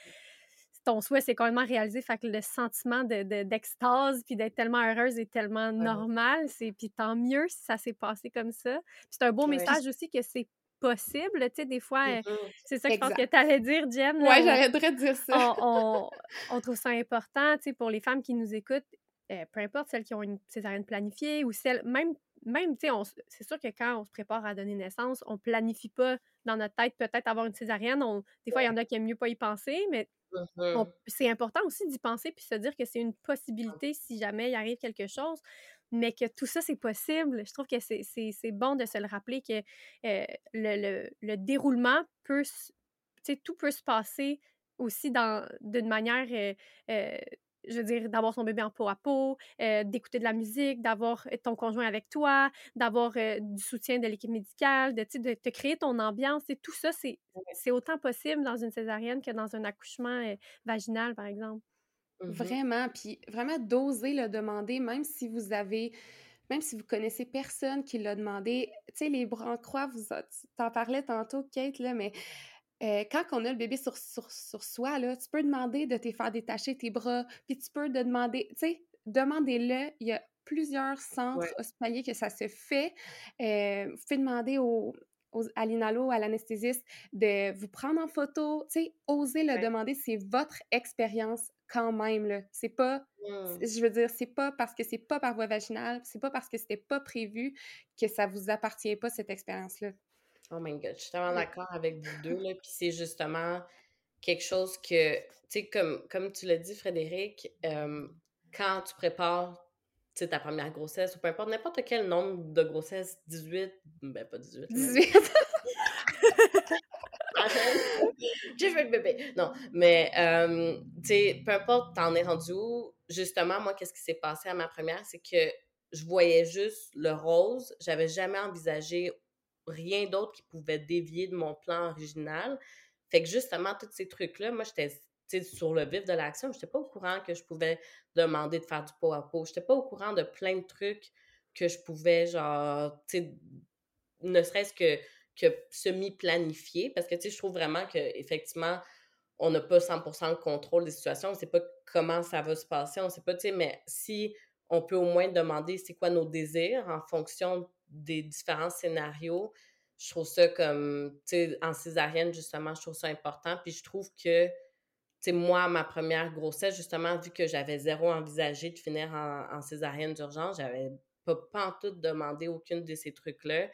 ton souhait s'est quand même réalisé. Fait que le sentiment d'extase de, puis d'être tellement heureuse est tellement normal. C'est, puis tant mieux si ça s'est passé comme ça. c'est un beau message aussi que c'est possible. Tu sais, des fois, euh, c'est ça que je pense que tu allais dire, Jen. Oui, j'arrêterais de dire ça. on, on, trouve ça important, tu sais, pour les femmes qui nous écoutent, euh, peu importe celles qui ont une césarienne planifiée ou celles, même, même tu sais, c'est sûr que quand on se prépare à donner naissance, on planifie pas dans notre tête peut-être avoir une césarienne. des fois, il y en a qui aiment mieux pas y penser, mais mm-hmm. c'est important aussi d'y penser puis se dire que c'est une possibilité si jamais il arrive quelque chose mais que tout ça, c'est possible. Je trouve que c'est bon de se le rappeler que euh, le, le, déroulement peut, tu sais, tout peut se passer aussi d'une manière, euh, euh, je veux dire, d'avoir son bébé en peau à peau, d'écouter de la musique, d'avoir ton conjoint avec toi, d'avoir du soutien de l'équipe médicale, de, de te créer ton ambiance. Tout ça, c'est autant possible dans une césarienne que dans un accouchement vaginal, par exemple. Mmh vraiment, puis vraiment d'oser le demander, même si vous avez, même si vous connaissez personne qui l'a demandé. Tu sais, les bras en croix, vous t'en parlais tantôt, Kate, là, mais quand on a le bébé sur, sur, soi, là, tu peux demander de te faire détacher tes bras, puis tu peux te demander, tu sais, demandez-le. Il y a plusieurs centres hospitaliers que ça se fait. Euh, vous pouvez demander au, à l'inalo, à l'anesthésiste, de vous prendre en photo, tu sais, osez le demander, c'est votre expérience quand même, là. C'est pas, mmh. je veux dire, c'est pas parce que c'est pas par voie vaginale, c'est pas parce que c'était pas prévu que ça vous appartient pas, cette expérience-là. Oh my God, je suis tellement d'accord avec vous deux, là, puis c'est justement quelque chose que, tu sais, comme, comme tu l'as dit, Frédéric, quand tu prépares ta première grossesse, ou peu importe, n'importe quel nombre de grossesses, 18, ben pas 18. 18! je veux le bébé. Non, mais, euh, tu sais, peu importe, t'en es rendu où, justement, moi, qu'est-ce qui s'est passé à ma première, c'est que je voyais juste le rose. J'avais jamais envisagé rien d'autre qui pouvait dévier de mon plan original. Fait que justement, tous ces trucs-là, moi, j'étais sur le vif de l'action. Je n'étais pas au courant que je pouvais demander de faire du pot à pot. Je n'étais pas au courant de plein de trucs que je pouvais, genre, tu sais, ne serait-ce que que semi-planifié, parce que, tu sais, je trouve vraiment qu'effectivement, on n'a pas 100% le contrôle des situations, on ne sait pas comment ça va se passer, on ne sait pas, tu sais, mais si on peut au moins demander c'est quoi nos désirs en fonction des différents scénarios, je trouve ça comme, tu sais, en césarienne, justement, je trouve ça important, puis je trouve que, tu sais, moi, ma première grossesse, justement, vu que j'avais zéro envisagé de finir en, césarienne d'urgence, j'avais pas, pas en tout demandé aucune de ces trucs-là.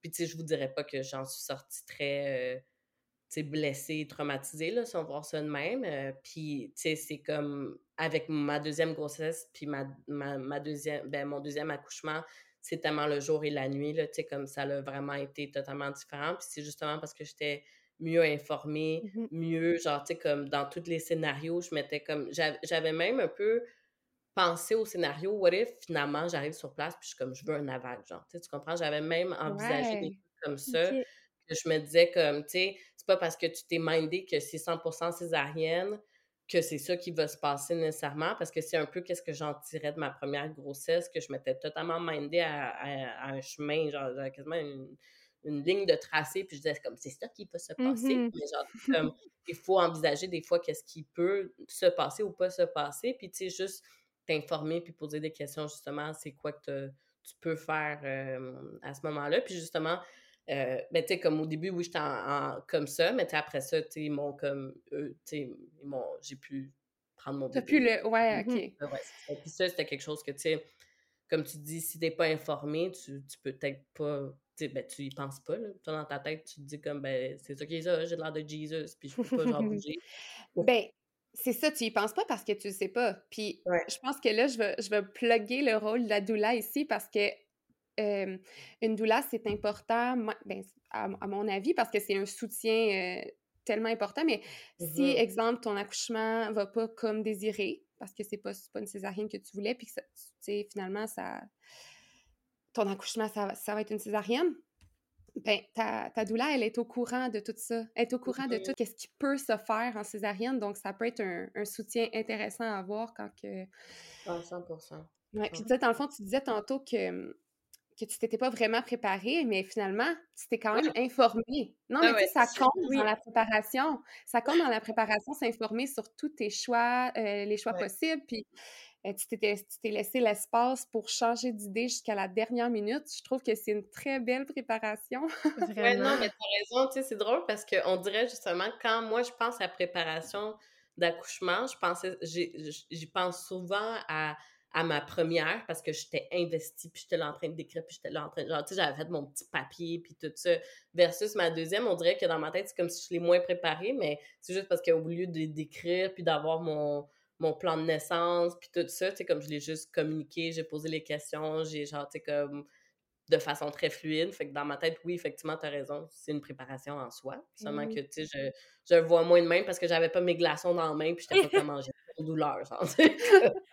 Puis, tu sais, je vous dirais pas que j'en suis sortie très, euh, tu sais, blessée, traumatisée, là, si on voit ça de même. Euh, puis, tu sais, c'est comme avec ma deuxième grossesse, puis ma, ma, deuxième, ben, mon deuxième accouchement, c'est tellement le jour et la nuit, là, tu sais, comme ça a vraiment été totalement différent. Puis c'est justement parce que j'étais mieux informée, mmh mieux, genre, tu sais, comme dans tous les scénarios, je m'étais comme, j'avais même un peu penser au scénario, what if finalement j'arrive sur place puis je suis comme je veux un aval, genre, tu comprends? J'avais même envisagé des trucs comme ça, que je me disais comme, tu sais, c'est pas parce que tu t'es mindé que c'est 100% césarienne que c'est ça qui va se passer nécessairement, parce que c'est un peu qu'est-ce que j'en tirais de ma première grossesse, que je m'étais totalement mindé à, un chemin, genre, quasiment une, ligne de tracé, puis je disais comme c'est ça qui peut se passer, mmh mais genre, comme, il faut envisager des fois qu'est-ce qui peut se passer ou pas se passer, puis tu sais, juste t'informer puis poser des questions justement, c'est quoi que tu peux faire à ce moment-là. Puis justement, euh, ben, tu sais, comme au début, oui, j'étais en, comme ça, mais après ça, tu sais, ils m'ont comme, tu sais, j'ai pu prendre mon bébé. T'as pu le, ouais, OK. Ouais, puis ça, c'était quelque chose que, tu sais, comme tu dis, si t'es pas informé, tu, tu peux peut-être pas, tu sais, ben, tu y penses pas, là. Toi, dans ta tête, tu te dis comme, ben, c'est ça qui est ça, j'ai l'air de Jesus, puis je peux pas, genre, bouger. ben, c'est ça, tu y penses pas parce que tu le sais pas. Puis je pense que là, je vais, je vais plugger le rôle de la doula ici parce que une doula, c'est important, ben, à, mon avis, parce que c'est un soutien tellement important, mais si, Mm-hmm. exemple, ton accouchement va pas comme désiré, parce que c'est pas, pas une césarienne que tu voulais, puis que ça- tu sais, finalement, ça, ton accouchement, ça, va- ça va être une césarienne, ben, ta, ta doula, elle est au courant de tout ça. Elle est au courant de Mhm. tout ce qui peut se faire en césarienne, donc ça peut être un, un soutien intéressant à avoir quand que... Ah, 100%. Ouais, puis tu sais, dans le fond, tu disais tantôt que, que tu t'étais pas vraiment préparée, mais finalement, tu t'es quand même informée. Non, Ah mais tu sais, ça compte Oui. dans la préparation. Ça compte dans la préparation, s'informer sur tous tes choix, euh, les choix Ouais. possibles, puis euh, tu t'es laissé l'espace pour changer d'idée jusqu'à la dernière minute. Je trouve que c'est une très belle préparation. Ouais, non, mais t'as raison, tu sais, c'est drôle parce qu'on dirait justement, quand moi je pense à préparation d'accouchement, je pensais, j'y pense souvent à, à ma première parce que j'étais investie, puis j'étais là en train de décrire, puis j'étais là en train de, genre, tu sais, j'avais fait mon petit papier, puis tout ça, versus ma deuxième, on dirait que dans ma tête, c'est comme si je l'ai moins préparée, mais c'est juste parce qu'au lieu de d'écrire, puis d'avoir mon, mon plan de naissance, puis tout ça, tu sais, comme je l'ai juste communiqué, j'ai posé les questions, j'ai genre, tu sais, comme de façon très fluide. Fait que dans ma tête, oui, effectivement, tu as raison. C'est une préparation en soi. Seulement que, tu sais, je, je le vois moins de même parce que j'avais pas mes glaçons dans la main puis j'étais pas comment manger pour douleur, genre.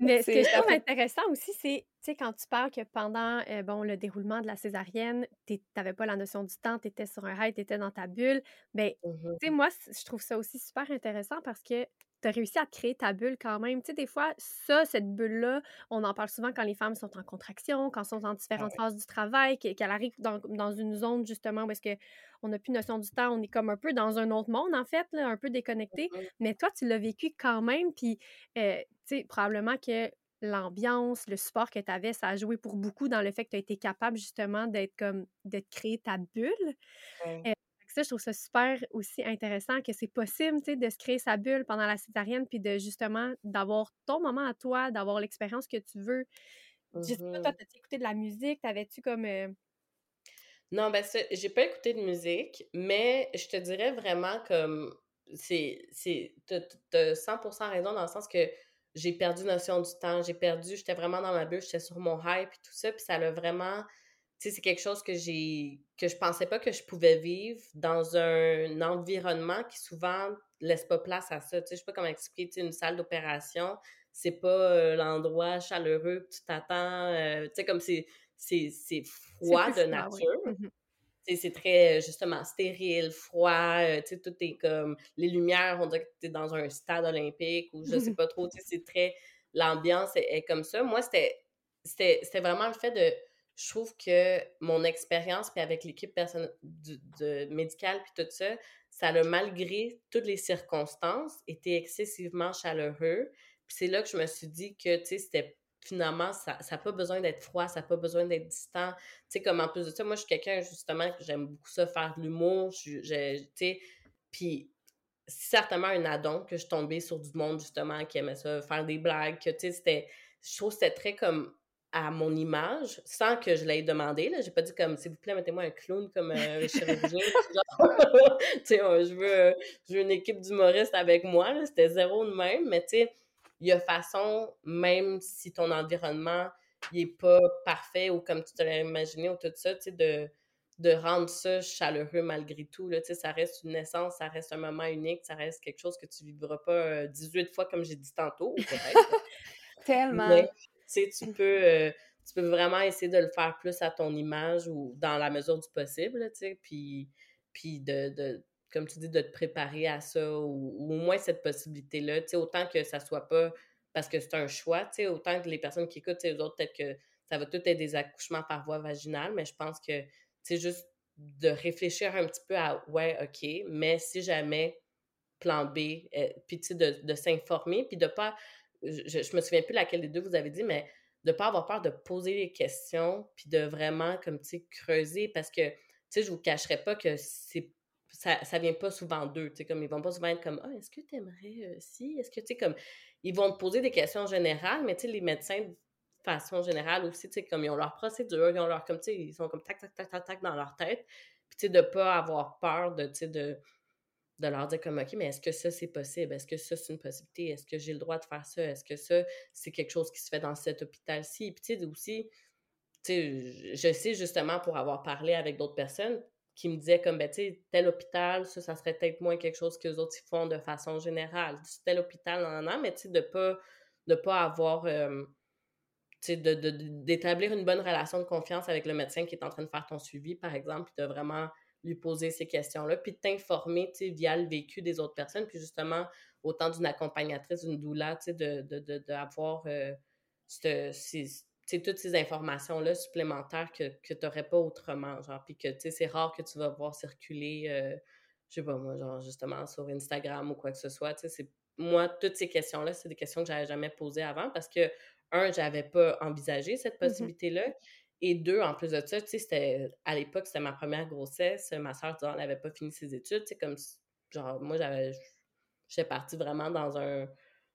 Mais ce que je trouve intéressant aussi, c'est, tu sais, quand tu parles que pendant euh, bon, le déroulement de la césarienne, tu n'avais pas la notion du temps, tu étais sur un high, tu étais dans ta bulle. Ben, Mhm. tu sais, moi, je trouve ça aussi super intéressant parce que tu as réussi à te créer ta bulle quand même. Tu sais, des fois, ça, cette bulle-là, on en parle souvent quand les femmes sont en contraction, quand elles sont en différentes phases du travail, que- qu'elles arrivent dans, dans une zone, justement, où est-ce que on n'a plus notion du temps, on est comme un peu dans un autre monde, en fait, là, un peu déconnecté. Mhm. Mais toi, tu l'as vécu quand même, puis, euh, tu sais, probablement que l'ambiance, le support que tu avais, ça a joué pour beaucoup dans le fait que tu as été capable, justement, d'être comme, de te créer ta bulle. Ça, je trouve ça super aussi intéressant que c'est possible, tu sais, de se créer sa bulle pendant la césarienne, puis de justement d'avoir ton moment à toi, d'avoir l'expérience que tu veux. Je sais pas, Mhm. toi, t'as-tu écouté de la musique? T'avais-tu comme... euh, Non, ben ça, j'ai pas écouté de musique, mais je te dirais vraiment comme c'est c'est t'as t'as 100% raison dans le sens que j'ai perdu notion du temps, j'ai perdu, j'étais vraiment dans ma bulle, j'étais sur mon hype et tout ça, puis ça l'a vraiment sais c'est quelque chose que j'ai que je pensais pas que je pouvais vivre dans un environnement qui souvent laisse pas place à ça, tu sais je sais pas comment expliquer, tu sais une salle d'opération, c'est pas euh, l'endroit chaleureux que tu t'attends, euh, tu sais comme c'est c'est froid de nature. Tu sais, c'est très, euh, justement, stérile, froid, euh, tu sais, tout est comme... Les lumières, on dirait que t'es dans un stade olympique ou je sais pas trop, tu sais, c'est très... L'ambiance est, est comme ça. Moi, c'était c'était c'était vraiment le fait de... Je trouve que mon expérience, puis avec l'équipe de, médicale, puis tout ça, ça a, malgré toutes les circonstances, été excessivement chaleureux. Puis c'est là que je me suis dit que, tu sais, c'était finalement, ça n'a pas besoin d'être froid, ça n'a pas besoin d'être distant. Tu sais, comme en plus de ça, moi, je suis quelqu'un, justement, que j'aime beaucoup ça, faire de l'humour, tu sais, puis c'est certainement un addon que je tombée sur du monde, justement, qui aimait ça, faire des blagues, que, tu sais, c'était, je trouve que c'était très comme à mon image, sans que je l'aie demandé, là, j'ai pas dit comme, s'il vous plaît, mettez-moi un clown comme euh, chirurgien, euh, je veux, euh, je veux une équipe d'humoristes avec moi, là, c'était zéro de même, mais tu sais, il y a façon, même si ton environnement il est pas parfait ou comme tu te l'as imaginé ou tout ça, tu sais, de, de rendre ça chaleureux malgré tout, là, ça reste une naissance, ça reste un moment unique, ça reste quelque chose que tu vivras pas euh, 18 fois comme j'ai dit tantôt. Tellement. Mais, sais, tu peux, euh, tu peux vraiment essayer de le faire plus à ton image ou dans la mesure du possible, tu sais, puis, puis de, de, comme tu dis, de te préparer à ça ou, ou au moins cette possibilité-là, tu sais, autant que ça soit pas parce que c'est un choix, tu sais, autant que les personnes qui écoutent, eux autres, peut-être que ça va tout être des accouchements par voie vaginale, mais je pense que, tu sais, juste de réfléchir un petit peu à, ouais, OK, mais si jamais plan B, euh, puis tu sais, de, de s'informer, puis de pas, je, je me souviens plus laquelle des deux vous avez dit, mais de pas avoir peur de poser les questions, puis de vraiment, comme, tu sais, creuser, parce que, tu sais, je vous cacherai pas que c'est ça, ça vient pas souvent d'eux, tu sais, comme, ils vont pas souvent être comme, ah, est-ce que tu aimerais euh, est-ce que, tu sais, comme, ils vont te poser des questions générales, mais, tu sais, les médecins, de façon générale aussi, tu sais, comme, ils ont leur procédure, ils ont leur, comme, tu sais, ils sont comme tac, tac, tac, tac, tac dans leur tête, puis, tu sais, de pas avoir peur de, tu sais, de de leur dire comme, OK, mais est-ce que ça, c'est possible? Est-ce que ça, c'est une possibilité? Est-ce que j'ai le droit de faire ça? Est-ce que ça, c'est quelque chose qui se fait dans cet hôpital-ci? Puis, tu sais, aussi, tu sais, je sais justement pour avoir parlé avec d'autres personnes qui me disaient comme, ben, tu sais, tel hôpital, ça, ça serait peut-être moins quelque chose que les autres font de façon générale. Tel hôpital, non, non, mais tu sais, de pas, de pas avoir, euh, tu sais, d'établir une bonne relation de confiance avec le médecin qui est en train de faire ton suivi, par exemple, puis de vraiment lui poser ces questions-là, puis de t'informer, tu sais, via le vécu des autres personnes, puis justement, autant d'une accompagnatrice, d'une doula, tu sais, d'avoir de, de, toutes ces informations-là supplémentaires que, que tu n'aurais pas autrement, genre, puis que, tu sais, c'est rare que tu vas voir circuler, euh, je sais pas moi, genre, justement, sur Instagram ou quoi que ce soit, tu sais, c'est... Moi, toutes ces questions-là, c'est des questions que j'avais jamais posées avant parce que, un, j'avais pas envisagé cette mmh possibilité-là, et deux, en plus de ça, tu sais, c'était... À l'époque, c'était ma première grossesse, ma soeur, elle n'avait pas fini ses études, tu sais, comme... Genre, moi, j'avais... J'étais partie vraiment dans un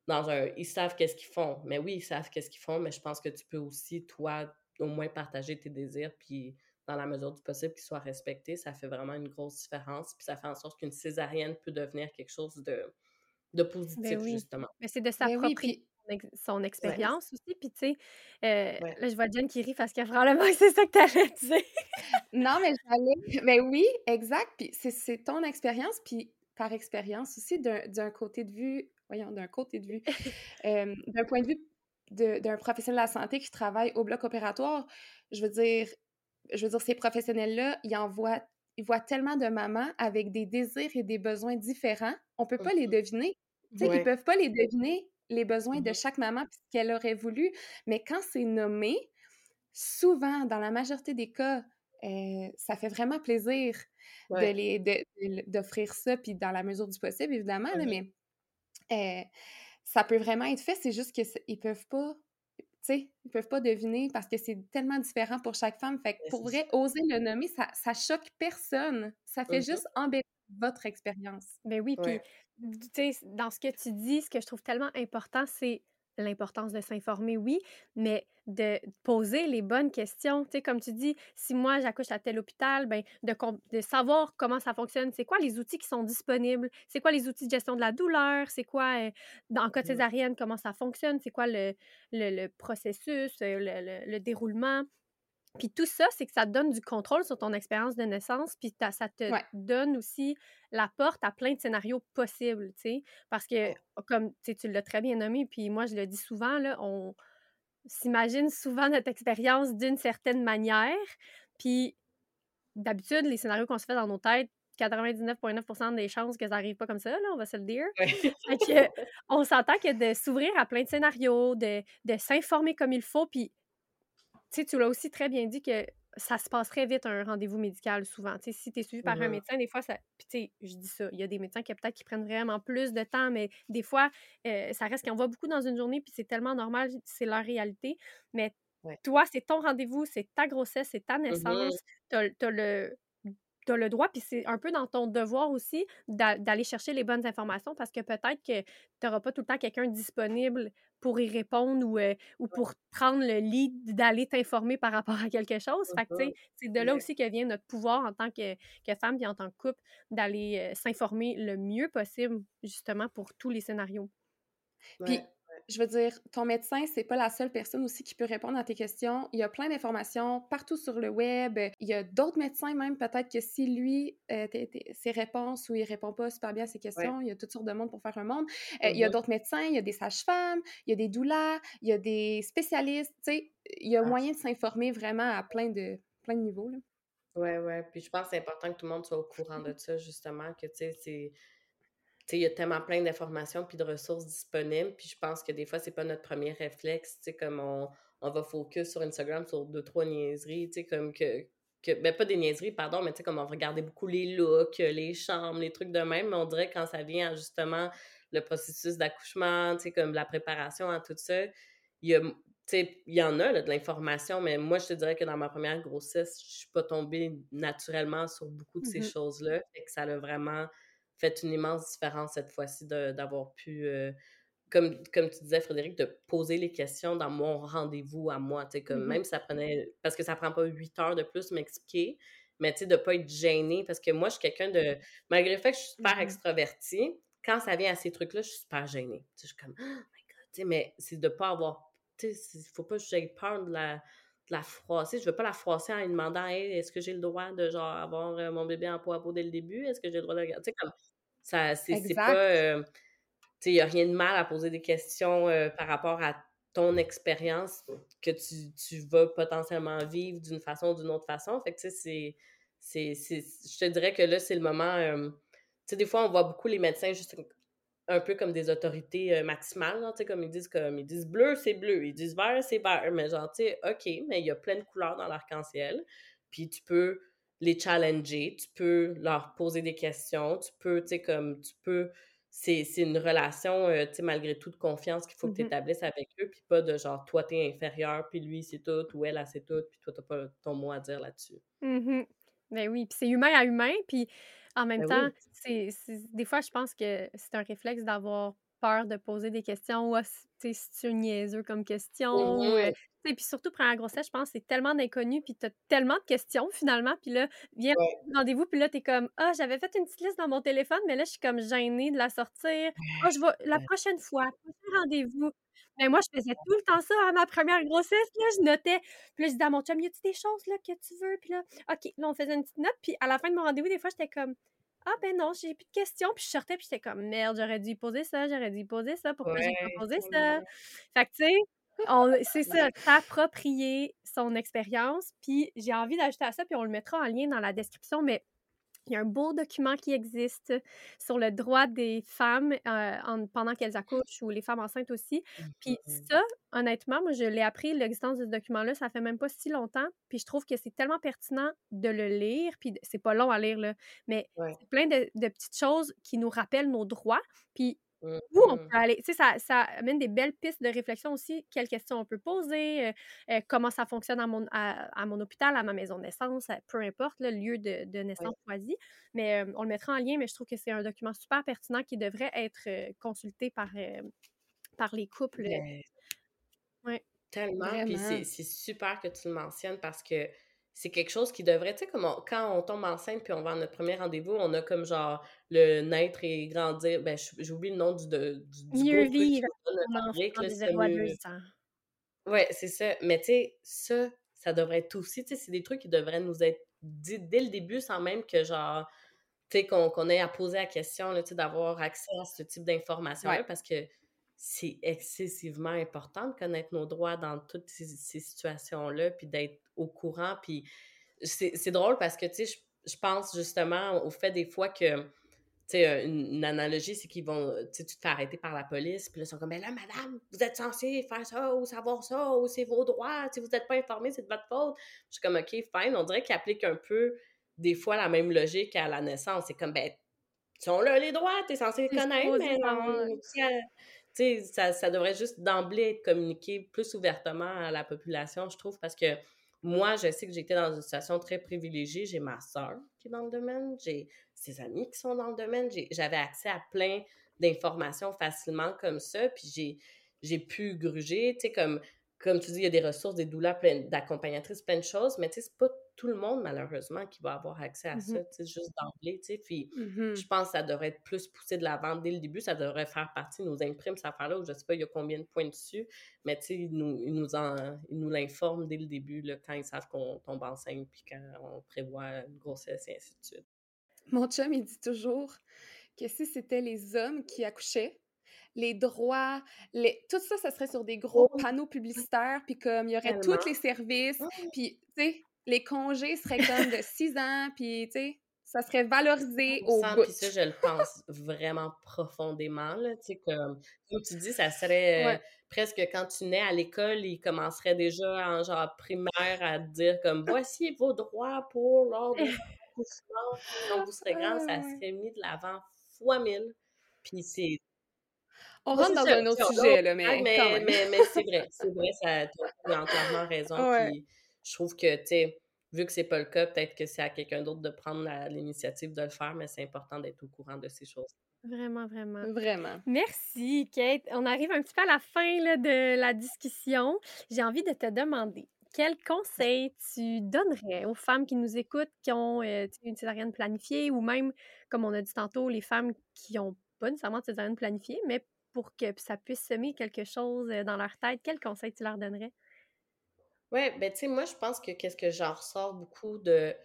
dans un. Ils savent qu'est-ce qu'ils font. Mais oui, ils savent qu'est-ce qu'ils font, mais je pense que tu peux aussi, toi, au moins partager tes désirs, puis dans la mesure du possible qu'ils soient respectés, ça fait vraiment une grosse différence. Puis ça fait en sorte qu'une césarienne peut devenir quelque chose de, de ben positif, justement. Mais c'est de ben son expérience aussi. Puis, tu sais, euh, là, je vois Jen qui rit parce que probablement c'est ça que tu allais dire. non, mais j'allais. Mais oui, exact. Puis c'est ton expérience. Puis par expérience aussi, d'un côté de vue voyons, d'un côté de vue, d'un point de vue d'un professionnel de la santé qui travaille au bloc opératoire, je veux dire, je veux dire, ces professionnels-là, ils envoient ils voient tellement de mamans avec des désirs et des besoins différents, on peut pas les mmh deviner. Tu sais, Ils peuvent pas les deviner, les besoins de mmh chaque maman, ce qu'elle aurait voulu. Mais quand c'est nommé, souvent, dans la majorité des cas, ça fait vraiment plaisir d'offrir ça, puis dans la mesure du possible, évidemment, mais ça peut vraiment être fait, c'est juste qu'ils peuvent pas, tu sais, ils peuvent pas deviner parce que c'est tellement différent pour chaque femme. Fait que pour vrai, oser le nommer, ça, ça choque personne. Ça fait juste embêter votre expérience. Ben oui, puis, tu sais, dans ce que tu dis, ce que je trouve tellement important, c'est l'importance de s'informer, oui, mais de poser les bonnes questions. Tu sais, comme tu dis, si moi j'accouche à tel hôpital, ben, de, de, savoir comment ça fonctionne, c'est quoi les outils qui sont disponibles, c'est quoi les outils de gestion de la douleur, c'est quoi, euh, dans le cas de césarienne, comment ça fonctionne, c'est quoi le, le, processus, euh, le, le, déroulement? Puis tout ça, c'est que ça te donne du contrôle sur ton expérience de naissance, puis ça te donne aussi la porte à plein de scénarios possibles, tu sais. Parce que, comme tu l'as très bien nommé, puis moi, je le dis souvent, là, on s'imagine souvent notre expérience d'une certaine manière, puis d'habitude, les scénarios qu'on se fait dans nos têtes, 99,9% des chances que ça n'arrive pas comme ça, là, on va se le dire. on s'entend que de s'ouvrir à plein de scénarios, de, de s'informer comme il faut, puis sais, tu l'as aussi très bien dit que ça se passe très vite un rendez-vous médical souvent. Si tu es suivi par un médecin, des fois, ça. Puis, tu sais, je dis ça, il y a des médecins qui peut-être qui prennent vraiment plus de temps, mais des fois, euh, ça reste qu'on voit beaucoup dans une journée, puis c'est tellement normal, c'est leur réalité. Mais toi, c'est ton rendez-vous, c'est ta grossesse, c'est ta mmh naissance. Tu as, le, tu as le droit, puis c'est un peu dans ton devoir aussi d'aller chercher les bonnes informations parce que peut-être que tu n'auras pas tout le temps quelqu'un disponible pour y répondre ou, euh, ou pour prendre le lead d'aller t'informer par rapport à quelque chose. Fait que, c'est de là aussi que vient notre pouvoir en tant que, que femme et en tant que couple d'aller euh, s'informer le mieux possible, justement, pour tous les scénarios. Puis, je veux dire, ton médecin, c'est pas la seule personne aussi qui peut répondre à tes questions. Il y a plein d'informations partout sur le web. Il y a d'autres médecins même, peut-être que si lui, euh, ses réponses ou il répond pas super bien à ses questions, il y a toutes sortes de monde pour faire un monde. Euh, il y a d'autres médecins, il y a des sages-femmes, il y a des doulas, il y a des spécialistes, tu sais, il y a moyen de s'informer vraiment à plein de, plein de niveaux. Là. Ouais, ouais. Puis je pense que c'est important que tout le monde soit au courant de ça, justement, que, tu sais, c'est il y a tellement plein d'informations puis de ressources disponibles. Puis je pense que des fois, c'est pas notre premier réflexe, tu sais, comme on, on, va focus sur Instagram sur deux, trois niaiseries, tu sais, comme que, que ben pas des niaiseries, pardon, mais tu sais, comme on va regarder beaucoup les looks, les chambres, les trucs de même, mais on dirait quand ça vient à justement le processus d'accouchement, tu sais, comme la préparation à tout ça, il y a, il y en a de l'information, mais moi, je te dirais que dans ma première grossesse, je suis pas tombée naturellement sur beaucoup de ces mmh choses-là. et que ça a vraiment fait une immense différence cette fois-ci d'avoir pu, euh, comme, comme tu disais, Frédéric, de poser les questions dans mon rendez-vous à moi. Comme, mmh Même ça prenait. Parce que ça prend pas huit heures de plus m'expliquer, mais de ne pas être gênée. Parce que moi, je suis quelqu'un de. Malgré le fait que je suis super mmh extravertie, quand ça vient à ces trucs-là, je suis super gênée. je suis comme, oh my God. mais c'est de ne pas avoir. Il ne faut pas que j'aie peur de la la froisser. Je veux pas la froisser en lui demandant hey, est-ce que j'ai le droit de genre avoir euh, mon bébé en peau à peau dès le début? Est-ce que j'ai le droit de regarder? Tu sais, comme ça, c'est pas. Euh, tu sais, il n'y a rien de mal à poser des questions euh, par rapport à ton expérience que tu, tu, vas potentiellement vivre d'une façon ou d'une autre façon. Fait que tu sais, c'est. Je te dirais que là, c'est le moment. tu sais, des fois, on voit beaucoup les médecins juste un peu comme des autorités euh, maximales, comme ils disent comme ils disent bleu, c'est bleu, ils disent vert, c'est vert, mais genre tu sais, OK, mais il y a plein de couleurs dans l'arc-en-ciel, puis tu peux les challenger, tu peux leur poser des questions, tu peux tu sais comme tu peux c'est une relation euh, tu sais malgré tout de confiance qu'il faut que tu mmh établisses avec eux puis pas de genre toi t'es inférieur puis lui c'est tout ou elle a c'est tout puis toi t'as pas ton mot à dire là-dessus. Mmh ben oui, puis c'est humain à humain puis en même ben temps, c'est des fois, je pense que c'est un réflexe d'avoir peur de poser des questions ou si tu niaiseux comme question. Mmh puis surtout, pendant la grossesse, je pense que c'est tellement d'inconnus, puis tu as tellement de questions finalement. Puis là, viens rendez-vous, puis là, tu es comme Ah, j'avais fait une petite liste dans mon téléphone, mais là, je suis comme gênée de la sortir. Ah, je vais la prochaine fois, prochain rendez-vous. Mais moi, je faisais tout le temps ça à ma première grossesse. Là, je notais. Puis là, je disais à mon chum, y a-tu des choses là, que tu veux? Puis là, OK, là, on faisait une petite note. Puis à la fin de mon rendez-vous, des fois, j'étais comme, ah ben non, j'ai plus de questions. Puis je sortais, puis j'étais comme, merde, j'aurais dû poser ça, j'aurais dû poser ça. Pourquoi j'ai pas posé ça? Fait que, tu sais, c'est ça, s'approprier son expérience. Puis j'ai envie d'ajouter à ça, puis on le mettra en lien dans la description, mais il y a un beau document qui existe sur le droit des femmes euh, pendant qu'elles accouchent ou les femmes enceintes aussi. Puis ça, honnêtement, moi, je l'ai appris, l'existence de ce document-là, ça fait même pas si longtemps. Puis je trouve que c'est tellement pertinent de le lire. Puis c'est pas long à lire, là, mais c'est plein de, de, petites choses qui nous rappellent nos droits. Puis Mmh où on peut aller. Tu sais, ça, ça, amène des belles pistes de réflexion aussi. Quelles questions on peut poser, euh, euh, comment ça fonctionne à mon, à, mon hôpital, à ma maison de naissance, peu importe le lieu de, naissance choisi. Mais euh, on le mettra en lien, mais je trouve que c'est un document super pertinent qui devrait être consulté par, par les couples. Oui. Tellement. Puis c'est super que tu le mentionnes parce que c'est quelque chose qui devrait, tu sais, comme quand on tombe enceinte puis on va à notre premier rendez-vous, on a comme genre le naître et grandir. Ben, j'oublie le nom du, de, du, Mieux vivre. Ouais, c'est ça. Mais tu sais, ça, ça devrait être aussi, tu sais, c'est des trucs qui devraient nous être dit dès le début sans même que genre, tu sais, qu'on ait à poser la question, tu sais, d'avoir accès à ce type d'informations-là parce que c'est excessivement important de connaître nos droits dans toutes ces, situations-là, puis d'être au courant. Puis c'est drôle parce que, tu sais, je, pense justement au fait des fois que, tu sais, une, analogie, c'est qu'ils vont, tu sais, tu te fais arrêter par la police, puis là, ils sont comme, mais là, madame, vous êtes censée faire ça, ou savoir ça, ou c'est vos droits, si vous n'êtes pas informé, c'est de votre faute. Je suis comme, OK, fine. On dirait qu'ils appliquent un peu, des fois, la même logique à la naissance. C'est comme, ben, sont là les droits, t'es censé les connaître, mais ça, ça devrait juste d'emblée être communiqué plus ouvertement à la population, je trouve, parce que moi, je sais que j'étais dans une situation très privilégiée. J'ai ma soeur qui est dans le domaine, j'ai ses amis qui sont dans le domaine, j'avais accès à plein d'informations facilement comme ça, puis j'ai pu gruger, tu sais, comme comme tu dis, il y a des ressources, des doulas, d'accompagnatrices, plein de choses, mais tu sais, c'est pas tout le monde, malheureusement, qui va avoir accès à ça, mmh sais, juste d'emblée, tu sais. Puis mmh je pense que ça devrait être plus poussé de l'avant dès le début, ça devrait faire partie de nos imprimes, cette affaire-là, où je sais pas, il y a combien de points dessus, mais tu sais, ils nous, ils nous, nous l'informent dès le début, là, quand ils savent qu'on tombe enceinte, puis quand on prévoit une grossesse, et ainsi de suite. Mon chum, il dit toujours que si c'était les hommes qui accouchaient, les droits, les... tout ça, ça serait sur des gros oh. panneaux publicitaires, puis comme il y aurait tous les services, oh. puis tu sais, les congés seraient comme de 6 ans, puis tu sais, ça serait valorisé au bout. Puis ça, je le pense vraiment profondément, là, tu sais, comme, comme tu dis, ça serait... Euh, presque quand tu nais à l'école, ils commenceraient déjà en genre primaire à dire comme voici vos droits pour l'ordre quand vous serez grand, ça serait mis de l'avant fois mille. Puis c'est on rentre dans un autre sujet, là, mais, mais, mais, c'est vrai, c'est vrai, ça, tu as entièrement raison. Puis je trouve que, tu sais, vu que c'est pas le cas, peut-être que c'est à quelqu'un d'autre de prendre l'initiative de le faire, mais c'est important d'être au courant de ces choses. Vraiment, vraiment. Vraiment. Merci, Kate. On arrive un petit peu à la fin là, de la discussion. J'ai envie de te demander, quel conseil tu donnerais aux femmes qui nous écoutent, qui ont euh, une césarienne planifiée, ou même, comme on a dit tantôt, les femmes qui n'ont pas nécessairement de césarienne planifiée, mais pour que ça puisse semer quelque chose dans leur tête, quel conseil tu leur donnerais? Ouais, ben tu sais, moi, je pense que qu'est-ce que j'en ressors beaucoup de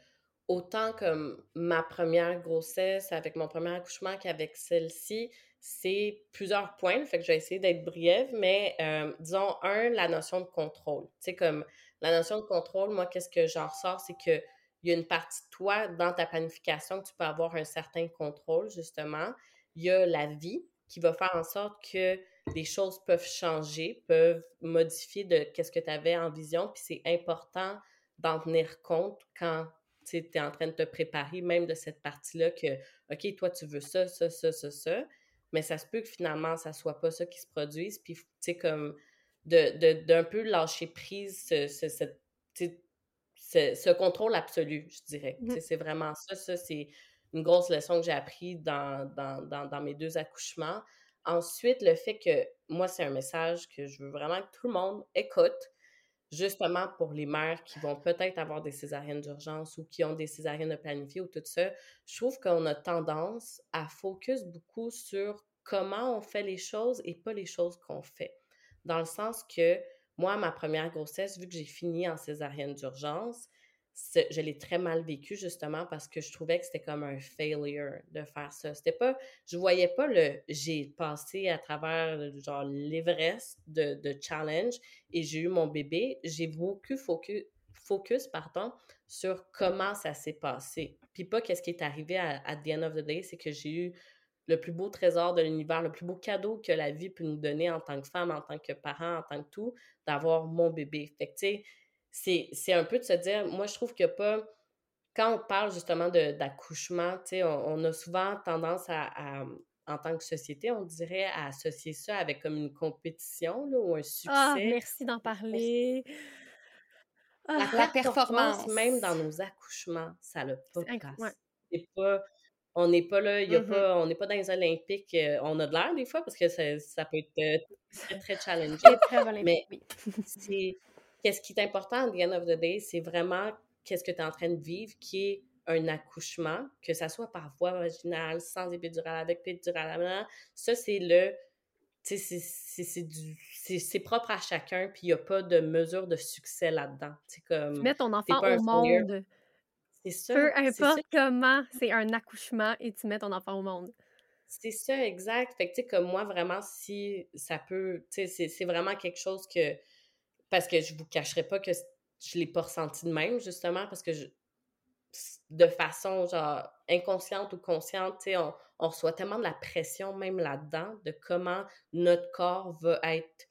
autant comme ma première grossesse avec mon premier accouchement qu'avec celle-ci, c'est plusieurs points. Fait que je vais essayer d'être brève, mais euh, disons, un, la notion de contrôle. Tu sais, comme la notion de contrôle, moi, qu'est-ce que j'en ressors, c'est que il y a une partie de toi dans ta planification que tu peux avoir un certain contrôle, justement. Il y a la vie qui va faire en sorte que les choses peuvent changer, peuvent modifier de qu'est-ce que tu avais en vision, puis c'est important d'en tenir compte quand tu es en train de te préparer, même de cette partie-là, que, OK, toi, tu veux ça, ça, ça, ça, ça, mais ça se peut que finalement, ça soit pas ça qui se produise, puis, tu sais, comme de, d'un peu lâcher prise ce, ce, ce, contrôle absolu, je dirais. Mmh. C'est vraiment ça, ça, c'est une grosse leçon que j'ai appris dans, dans, dans, dans mes deux accouchements. Ensuite, le fait que moi, c'est un message que je veux vraiment que tout le monde écoute, justement pour les mères qui vont peut-être avoir des césariennes d'urgence ou qui ont des césariennes de planifier ou tout ça. Je trouve qu'on a tendance à focus beaucoup sur comment on fait les choses et pas les choses qu'on fait. Dans le sens que moi, ma première grossesse, vu que j'ai fini en césarienne d'urgence, je l'ai très mal vécu justement parce que je trouvais que c'était comme un failure de faire ça. C'était pas, je voyais pas le, j'ai passé à travers genre l'Everest de, de challenge et j'ai eu mon bébé. J'ai beaucoup focus, focus pardon, sur comment ça s'est passé. Puis pas qu'est-ce qui est arrivé à, à the end of the day, c'est que j'ai eu le plus beau trésor de l'univers, le plus beau cadeau que la vie peut nous donner en tant que femme, en tant que parent, en tant que tout, d'avoir mon bébé. Fait c'est un peu de se dire, moi, je trouve qu'il n'y a pas. Quand on parle justement d'accouchement, on, on a souvent tendance à, en tant que société, on dirait à associer ça avec comme une compétition là, ou un ah, succès. Ah, merci d'en parler. La, ah, performance, même dans nos accouchements, ça n'a pas de place. pas, on n'est pas là, y a mmh pas, on n'est pas dans les Olympiques. Euh, on a de l'air des fois parce que ça, ça peut être euh, très, très challengeant. Très mais c'est qu'est-ce qui est important à the end of the day, c'est vraiment qu'est-ce que tu es en train de vivre qui est un accouchement, que ça soit par voie vaginale, sans épidurale, avec péridurale, ça c'est le c'est propre à chacun, puis il n'y a pas de mesure de succès là-dedans. Comme, tu mets ton enfant au monde. C'est ça. Peu importe comment, c'est un accouchement et tu mets ton enfant au monde. C'est ça, exact. Fait que, tu sais, comme moi, vraiment, si ça peut, tu sais, c'est vraiment quelque chose que parce que je vous cacherai pas que je l'ai pas ressenti de même, justement, parce que de façon genre inconsciente ou consciente, on, on reçoit tellement de la pression même là-dedans de comment notre corps va être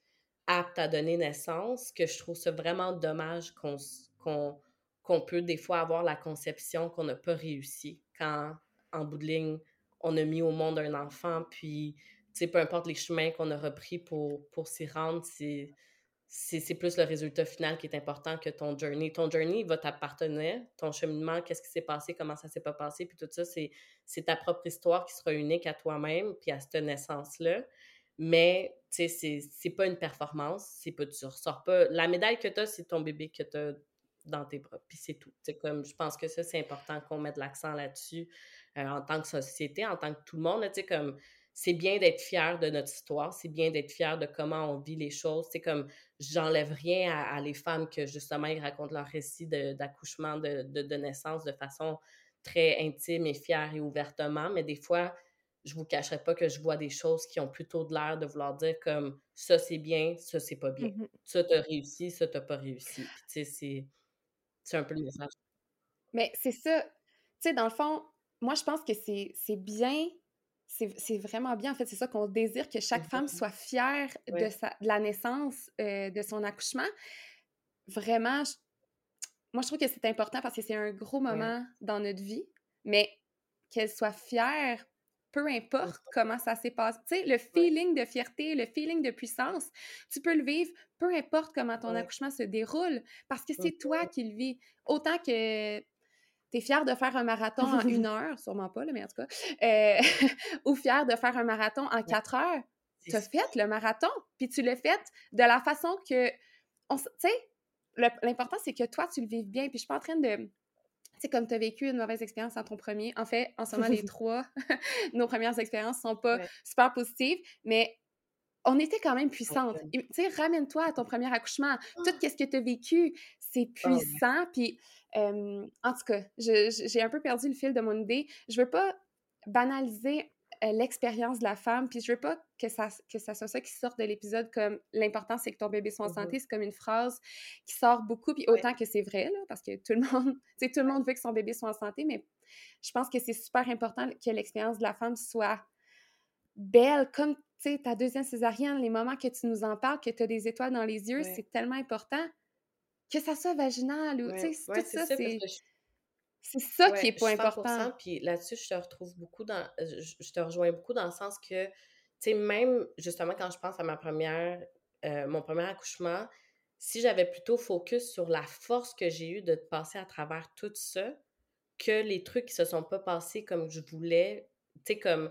apte à donner naissance que je trouve ça vraiment dommage qu'on qu'on peut des fois avoir la conception qu'on n'a pas réussi quand, en bout de ligne, on a mis au monde un enfant, puis, peu importe les chemins qu'on a repris pour, pour s'y rendre, c'est c'est plus le résultat final qui est important que ton journey. Ton journey, va t'appartenir. Ton cheminement, qu'est-ce qui s'est passé, comment ça s'est pas passé, puis tout ça, c'est ta propre histoire qui sera unique à toi-même, puis à cette naissance-là. Mais, tu sais, c'est pas une performance. C'est pas, tu ressors pas. La médaille que tu as, c'est ton bébé que tu dans tes bras, puis c'est tout. Comme, je pense que ça, c'est important qu'on mette l'accent là-dessus euh, en tant que société, en tant que tout le monde. Tu sais, comme c'est bien d'être fier de notre histoire, c'est bien d'être fier de comment on vit les choses. C'est comme, j'enlève rien à, les femmes que justement, ils racontent leur récit d'accouchement, de, de, naissance de façon très intime et fière et ouvertement, mais des fois, je vous cacherai pas que je vois des choses qui ont plutôt de l'air de vouloir dire comme ça c'est bien, ça c'est pas bien. Mmh ça t'as réussi, ça t'as pas réussi. Tu sais, c'est un peu le message. Mais c'est ça. Tu sais, dans le fond, moi je pense que c'est bien c'est vraiment bien. En fait, c'est ça qu'on désire que chaque femme soit fière de, sa, de la naissance, euh, de son accouchement. Vraiment, moi, je trouve que c'est important parce que c'est un gros moment dans notre vie, mais qu'elle soit fière, peu importe comment ça s'est passé. Tu sais, le feeling de fierté, le feeling de puissance, tu peux le vivre peu importe comment ton accouchement se déroule parce que c'est toi qui le vis. Autant que tu es fier de faire un marathon en une heure, sûrement pas, mais en tout cas, euh, ou fier de faire un marathon en quatre heures, tu as fait le marathon, puis tu l'as fait de la façon que, tu sais, l'important, c'est que toi, tu le vives bien, puis je suis pas en train de... Tu sais, comme tu as vécu une mauvaise expérience en ton premier, en fait, en ce moment, les trois, nos premières expériences sont pas super positives, mais on était quand même puissante. Tu sais, ramène-toi à ton premier accouchement. Tout ce que tu as vécu, c'est oh, puissant. Puis, en tout cas, j'ai un peu perdu le fil de mon idée. Je veux pas banaliser l'expérience de la femme, puis je veux pas que ça, que ça soit ça qui sorte de l'épisode comme l'important c'est que ton bébé soit en mmh santé, c'est comme une phrase qui sort beaucoup, puis autant que c'est vrai, là, parce que tout le monde, tu tout le monde veut que son bébé soit en santé, mais je pense que c'est super important que l'expérience de la femme soit belle, comme, tu sais, ta deuxième césarienne, les moments que tu nous en parles, que tu as des étoiles dans les yeux, c'est tellement important, que ça soit vaginal ou, tu sais, tout ça, c'est... C'est ça qui est pas important. Puis là-dessus, je te retrouve beaucoup dans. Je, te rejoins beaucoup dans le sens que, tu sais, même justement quand je pense à ma première. Euh, mon premier accouchement, si j'avais plutôt focus sur la force que j'ai eue de passer à travers tout ça, que les trucs qui se sont pas passés comme je voulais, tu sais, comme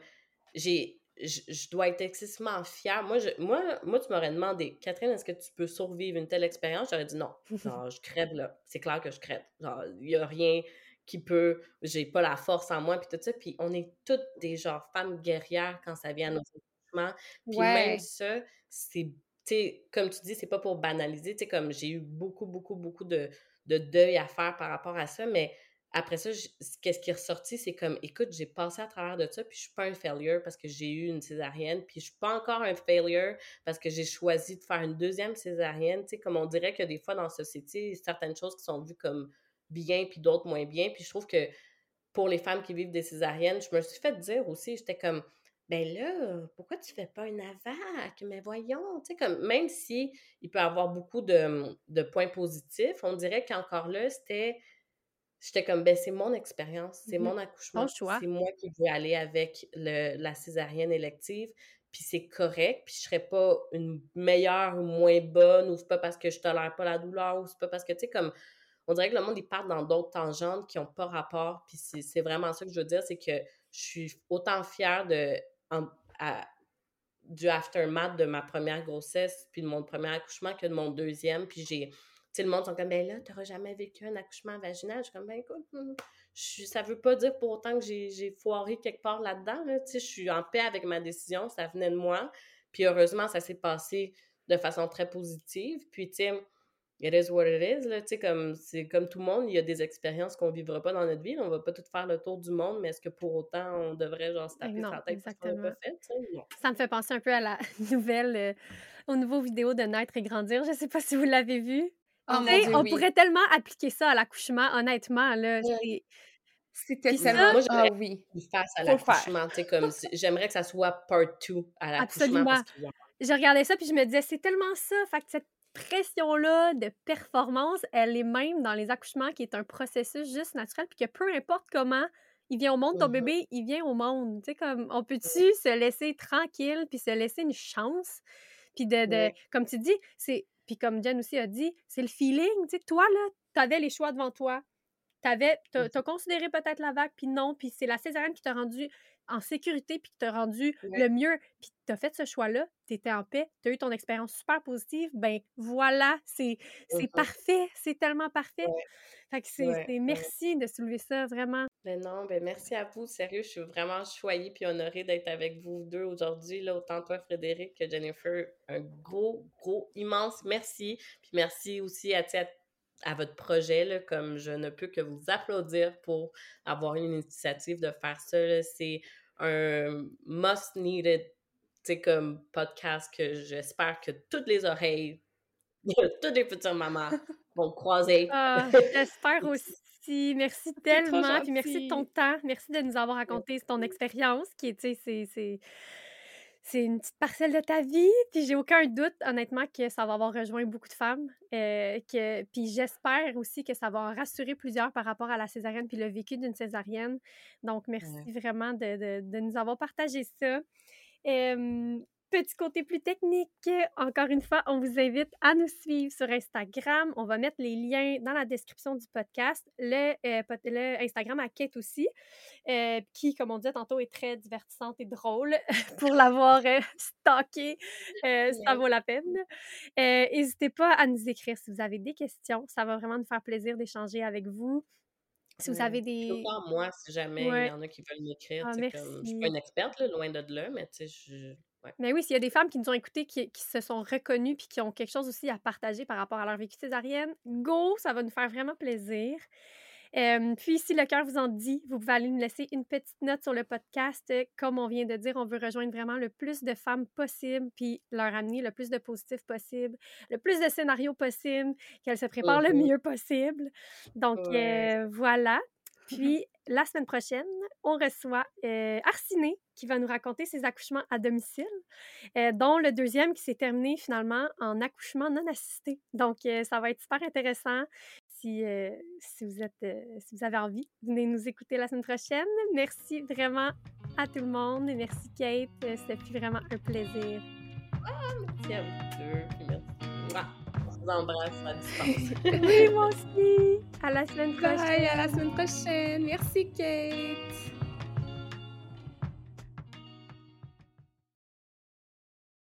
j'ai. Je, dois être excessivement fière. Moi, je, moi, moi tu m'aurais demandé, Catherine, est-ce que tu peux survivre une telle expérience? J'aurais dit non. Genre, je crève là. C'est clair que je crève. Genre, il n'y a rien qui peut, j'ai pas la force en moi, puis tout ça. Puis on est toutes des genre femmes guerrières quand ça vient à nos accouchements. Puis même ça, c'est, tu comme tu dis, c'est pas pour banaliser, tu sais, comme j'ai eu beaucoup, beaucoup, beaucoup de, de deuil à faire par rapport à ça, mais après ça, qu'est-ce qui est ressorti, c'est comme, écoute, j'ai passé à travers de ça, puis je suis pas un failure parce que j'ai eu une césarienne, puis je suis pas encore un failure parce que j'ai choisi de faire une deuxième césarienne, tu sais, comme on dirait que des fois dans la société, certaines choses qui sont vues comme bien, puis d'autres moins bien. Puis je trouve que pour les femmes qui vivent des césariennes, je me suis fait dire aussi, j'étais comme, ben là, pourquoi tu fais pas une AVAC? Mais voyons, tu sais, comme, même si il peut avoir beaucoup de, de points positifs, on dirait qu'encore là, c'était, j'étais comme, ben c'est mon expérience, c'est mmh mon accouchement, c'est moi qui veux aller avec le, la césarienne élective, puis c'est correct, puis je serais pas une meilleure ou moins bonne, ou c'est pas parce que je tolère pas la douleur, ou c'est pas parce que, tu sais, comme, on dirait que le monde, il part dans d'autres tangentes qui n'ont pas rapport. Puis c'est vraiment ça que je veux dire, c'est que je suis autant fière de, du aftermath de ma première grossesse, puis de mon premier accouchement que de mon deuxième. Puis j'ai, sais, le monde sont comme, ben là, t'auras jamais vécu un accouchement vaginal. Je suis comme, ben écoute, je, ça veut pas dire pour autant que j'ai foiré quelque part là-dedans. Là. Tu sais, je suis en paix avec ma décision, ça venait de moi. Puis heureusement, ça s'est passé de façon très positive. Puis, tu sais, it is what it is, là, tu sais, comme, c'est comme tout le monde, il y a des expériences qu'on vivra pas dans notre vie, on va pas tout faire le tour du monde, mais est-ce que pour autant, on devrait, genre, se taper sa tête exactement. pas fait, Ça me fait penser un peu à la nouvelle, euh, au nouveau vidéo de Naître et Grandir, je sais pas si vous l'avez vu. Oh on pourrait tellement appliquer ça à l'accouchement, honnêtement, là, c'était tellement... Moi, j'aimerais ah, oui. face à l'accouchement, comme, j'aimerais que ça soit part 2 à l'accouchement. Absolument. Je regardais ça, puis je me disais, c'est tellement ça, fait que cette pression-là de performance, elle est même dans les accouchements, qui est un processus juste naturel, puis que peu importe comment il vient au monde, ton mmh bébé, il vient au monde. Tu sais, comme, on peut-tu se laisser tranquille, puis se laisser une chance? Puis de, de comme tu dis, c'est, puis comme Jen aussi a dit, c'est le feeling. Tu sais, toi, là, t'avais les choix devant toi. T'avais, t'as, as considéré peut-être la vague, puis non, puis c'est la césarienne qui t'a rendu en sécurité puis qui t'a rendu le mieux, puis tu as fait ce choix-là, tu étais en paix, tu as eu ton expérience super positive, ben voilà, c'est parfait, c'est tellement parfait. Fait que c'est merci de soulever ça, vraiment. Ben non, ben merci à vous, sérieux, je suis vraiment choyée puis honorée d'être avec vous deux aujourd'hui, là, autant toi Frédéric que Jennifer, un gros, gros, immense merci, puis merci aussi à, à à votre projet, là, comme je ne peux que vous applaudir pour avoir une initiative de faire ça. C'est un must needed comme podcast que j'espère que toutes les oreilles, toutes les futures mamans vont croiser. Ah, j'espère aussi. Merci tellement. Puis merci de ton temps. Merci de nous avoir raconté ton expérience qui est, c'est c'est une petite parcelle de ta vie, puis j'ai aucun doute, honnêtement, que ça va avoir rejoint beaucoup de femmes. Euh, que, puis j'espère aussi que ça va rassurer plusieurs par rapport à la césarienne puis le vécu d'une césarienne. Donc, merci vraiment de, de, nous avoir partagé ça. Petit côté plus technique, encore une fois, on vous invite à nous suivre sur Instagram. On va mettre les liens dans la description du podcast. Le, euh, Instagram à Kate aussi, euh, qui, comme on disait tantôt, est très divertissante et drôle pour l'avoir euh, stalké. ça vaut la peine. N'hésitez pas à nous écrire si vous avez des questions. Ça va vraiment nous faire plaisir d'échanger avec vous. Si vous avez des. moi, si jamais il y en a qui veulent m'écrire. Ah, comme... Je suis pas une experte, loin de là, mais tu Mais oui, s'il y a des femmes qui nous ont écoutés, qui, qui se sont reconnues puis qui ont quelque chose aussi à partager par rapport à leur vécu césarienne, go, ça va nous faire vraiment plaisir. Euh, puis, si le cœur vous en dit, vous pouvez aller nous laisser une petite note sur le podcast. Comme on vient de dire, on veut rejoindre vraiment le plus de femmes possible, puis leur amener le plus de positifs possible, le plus de scénarios possible, qu'elles se préparent le mieux possible. Donc, euh, voilà. Puis, la semaine prochaine, on reçoit euh, Arciné qui va nous raconter ses accouchements à domicile, euh, dont le deuxième qui s'est terminé finalement en accouchement non assisté. Donc, euh, ça va être super intéressant. Si, euh, si, vous êtes, si vous avez envie, venez nous écouter la semaine prochaine. Merci vraiment à tout le monde et merci Kate. C'était vraiment un plaisir. Ah, merci à vous deux. Merci. Vous embrasse à distance. oui, moi aussi. À la semaine prochaine. Bye, à la semaine prochaine. Merci Kate.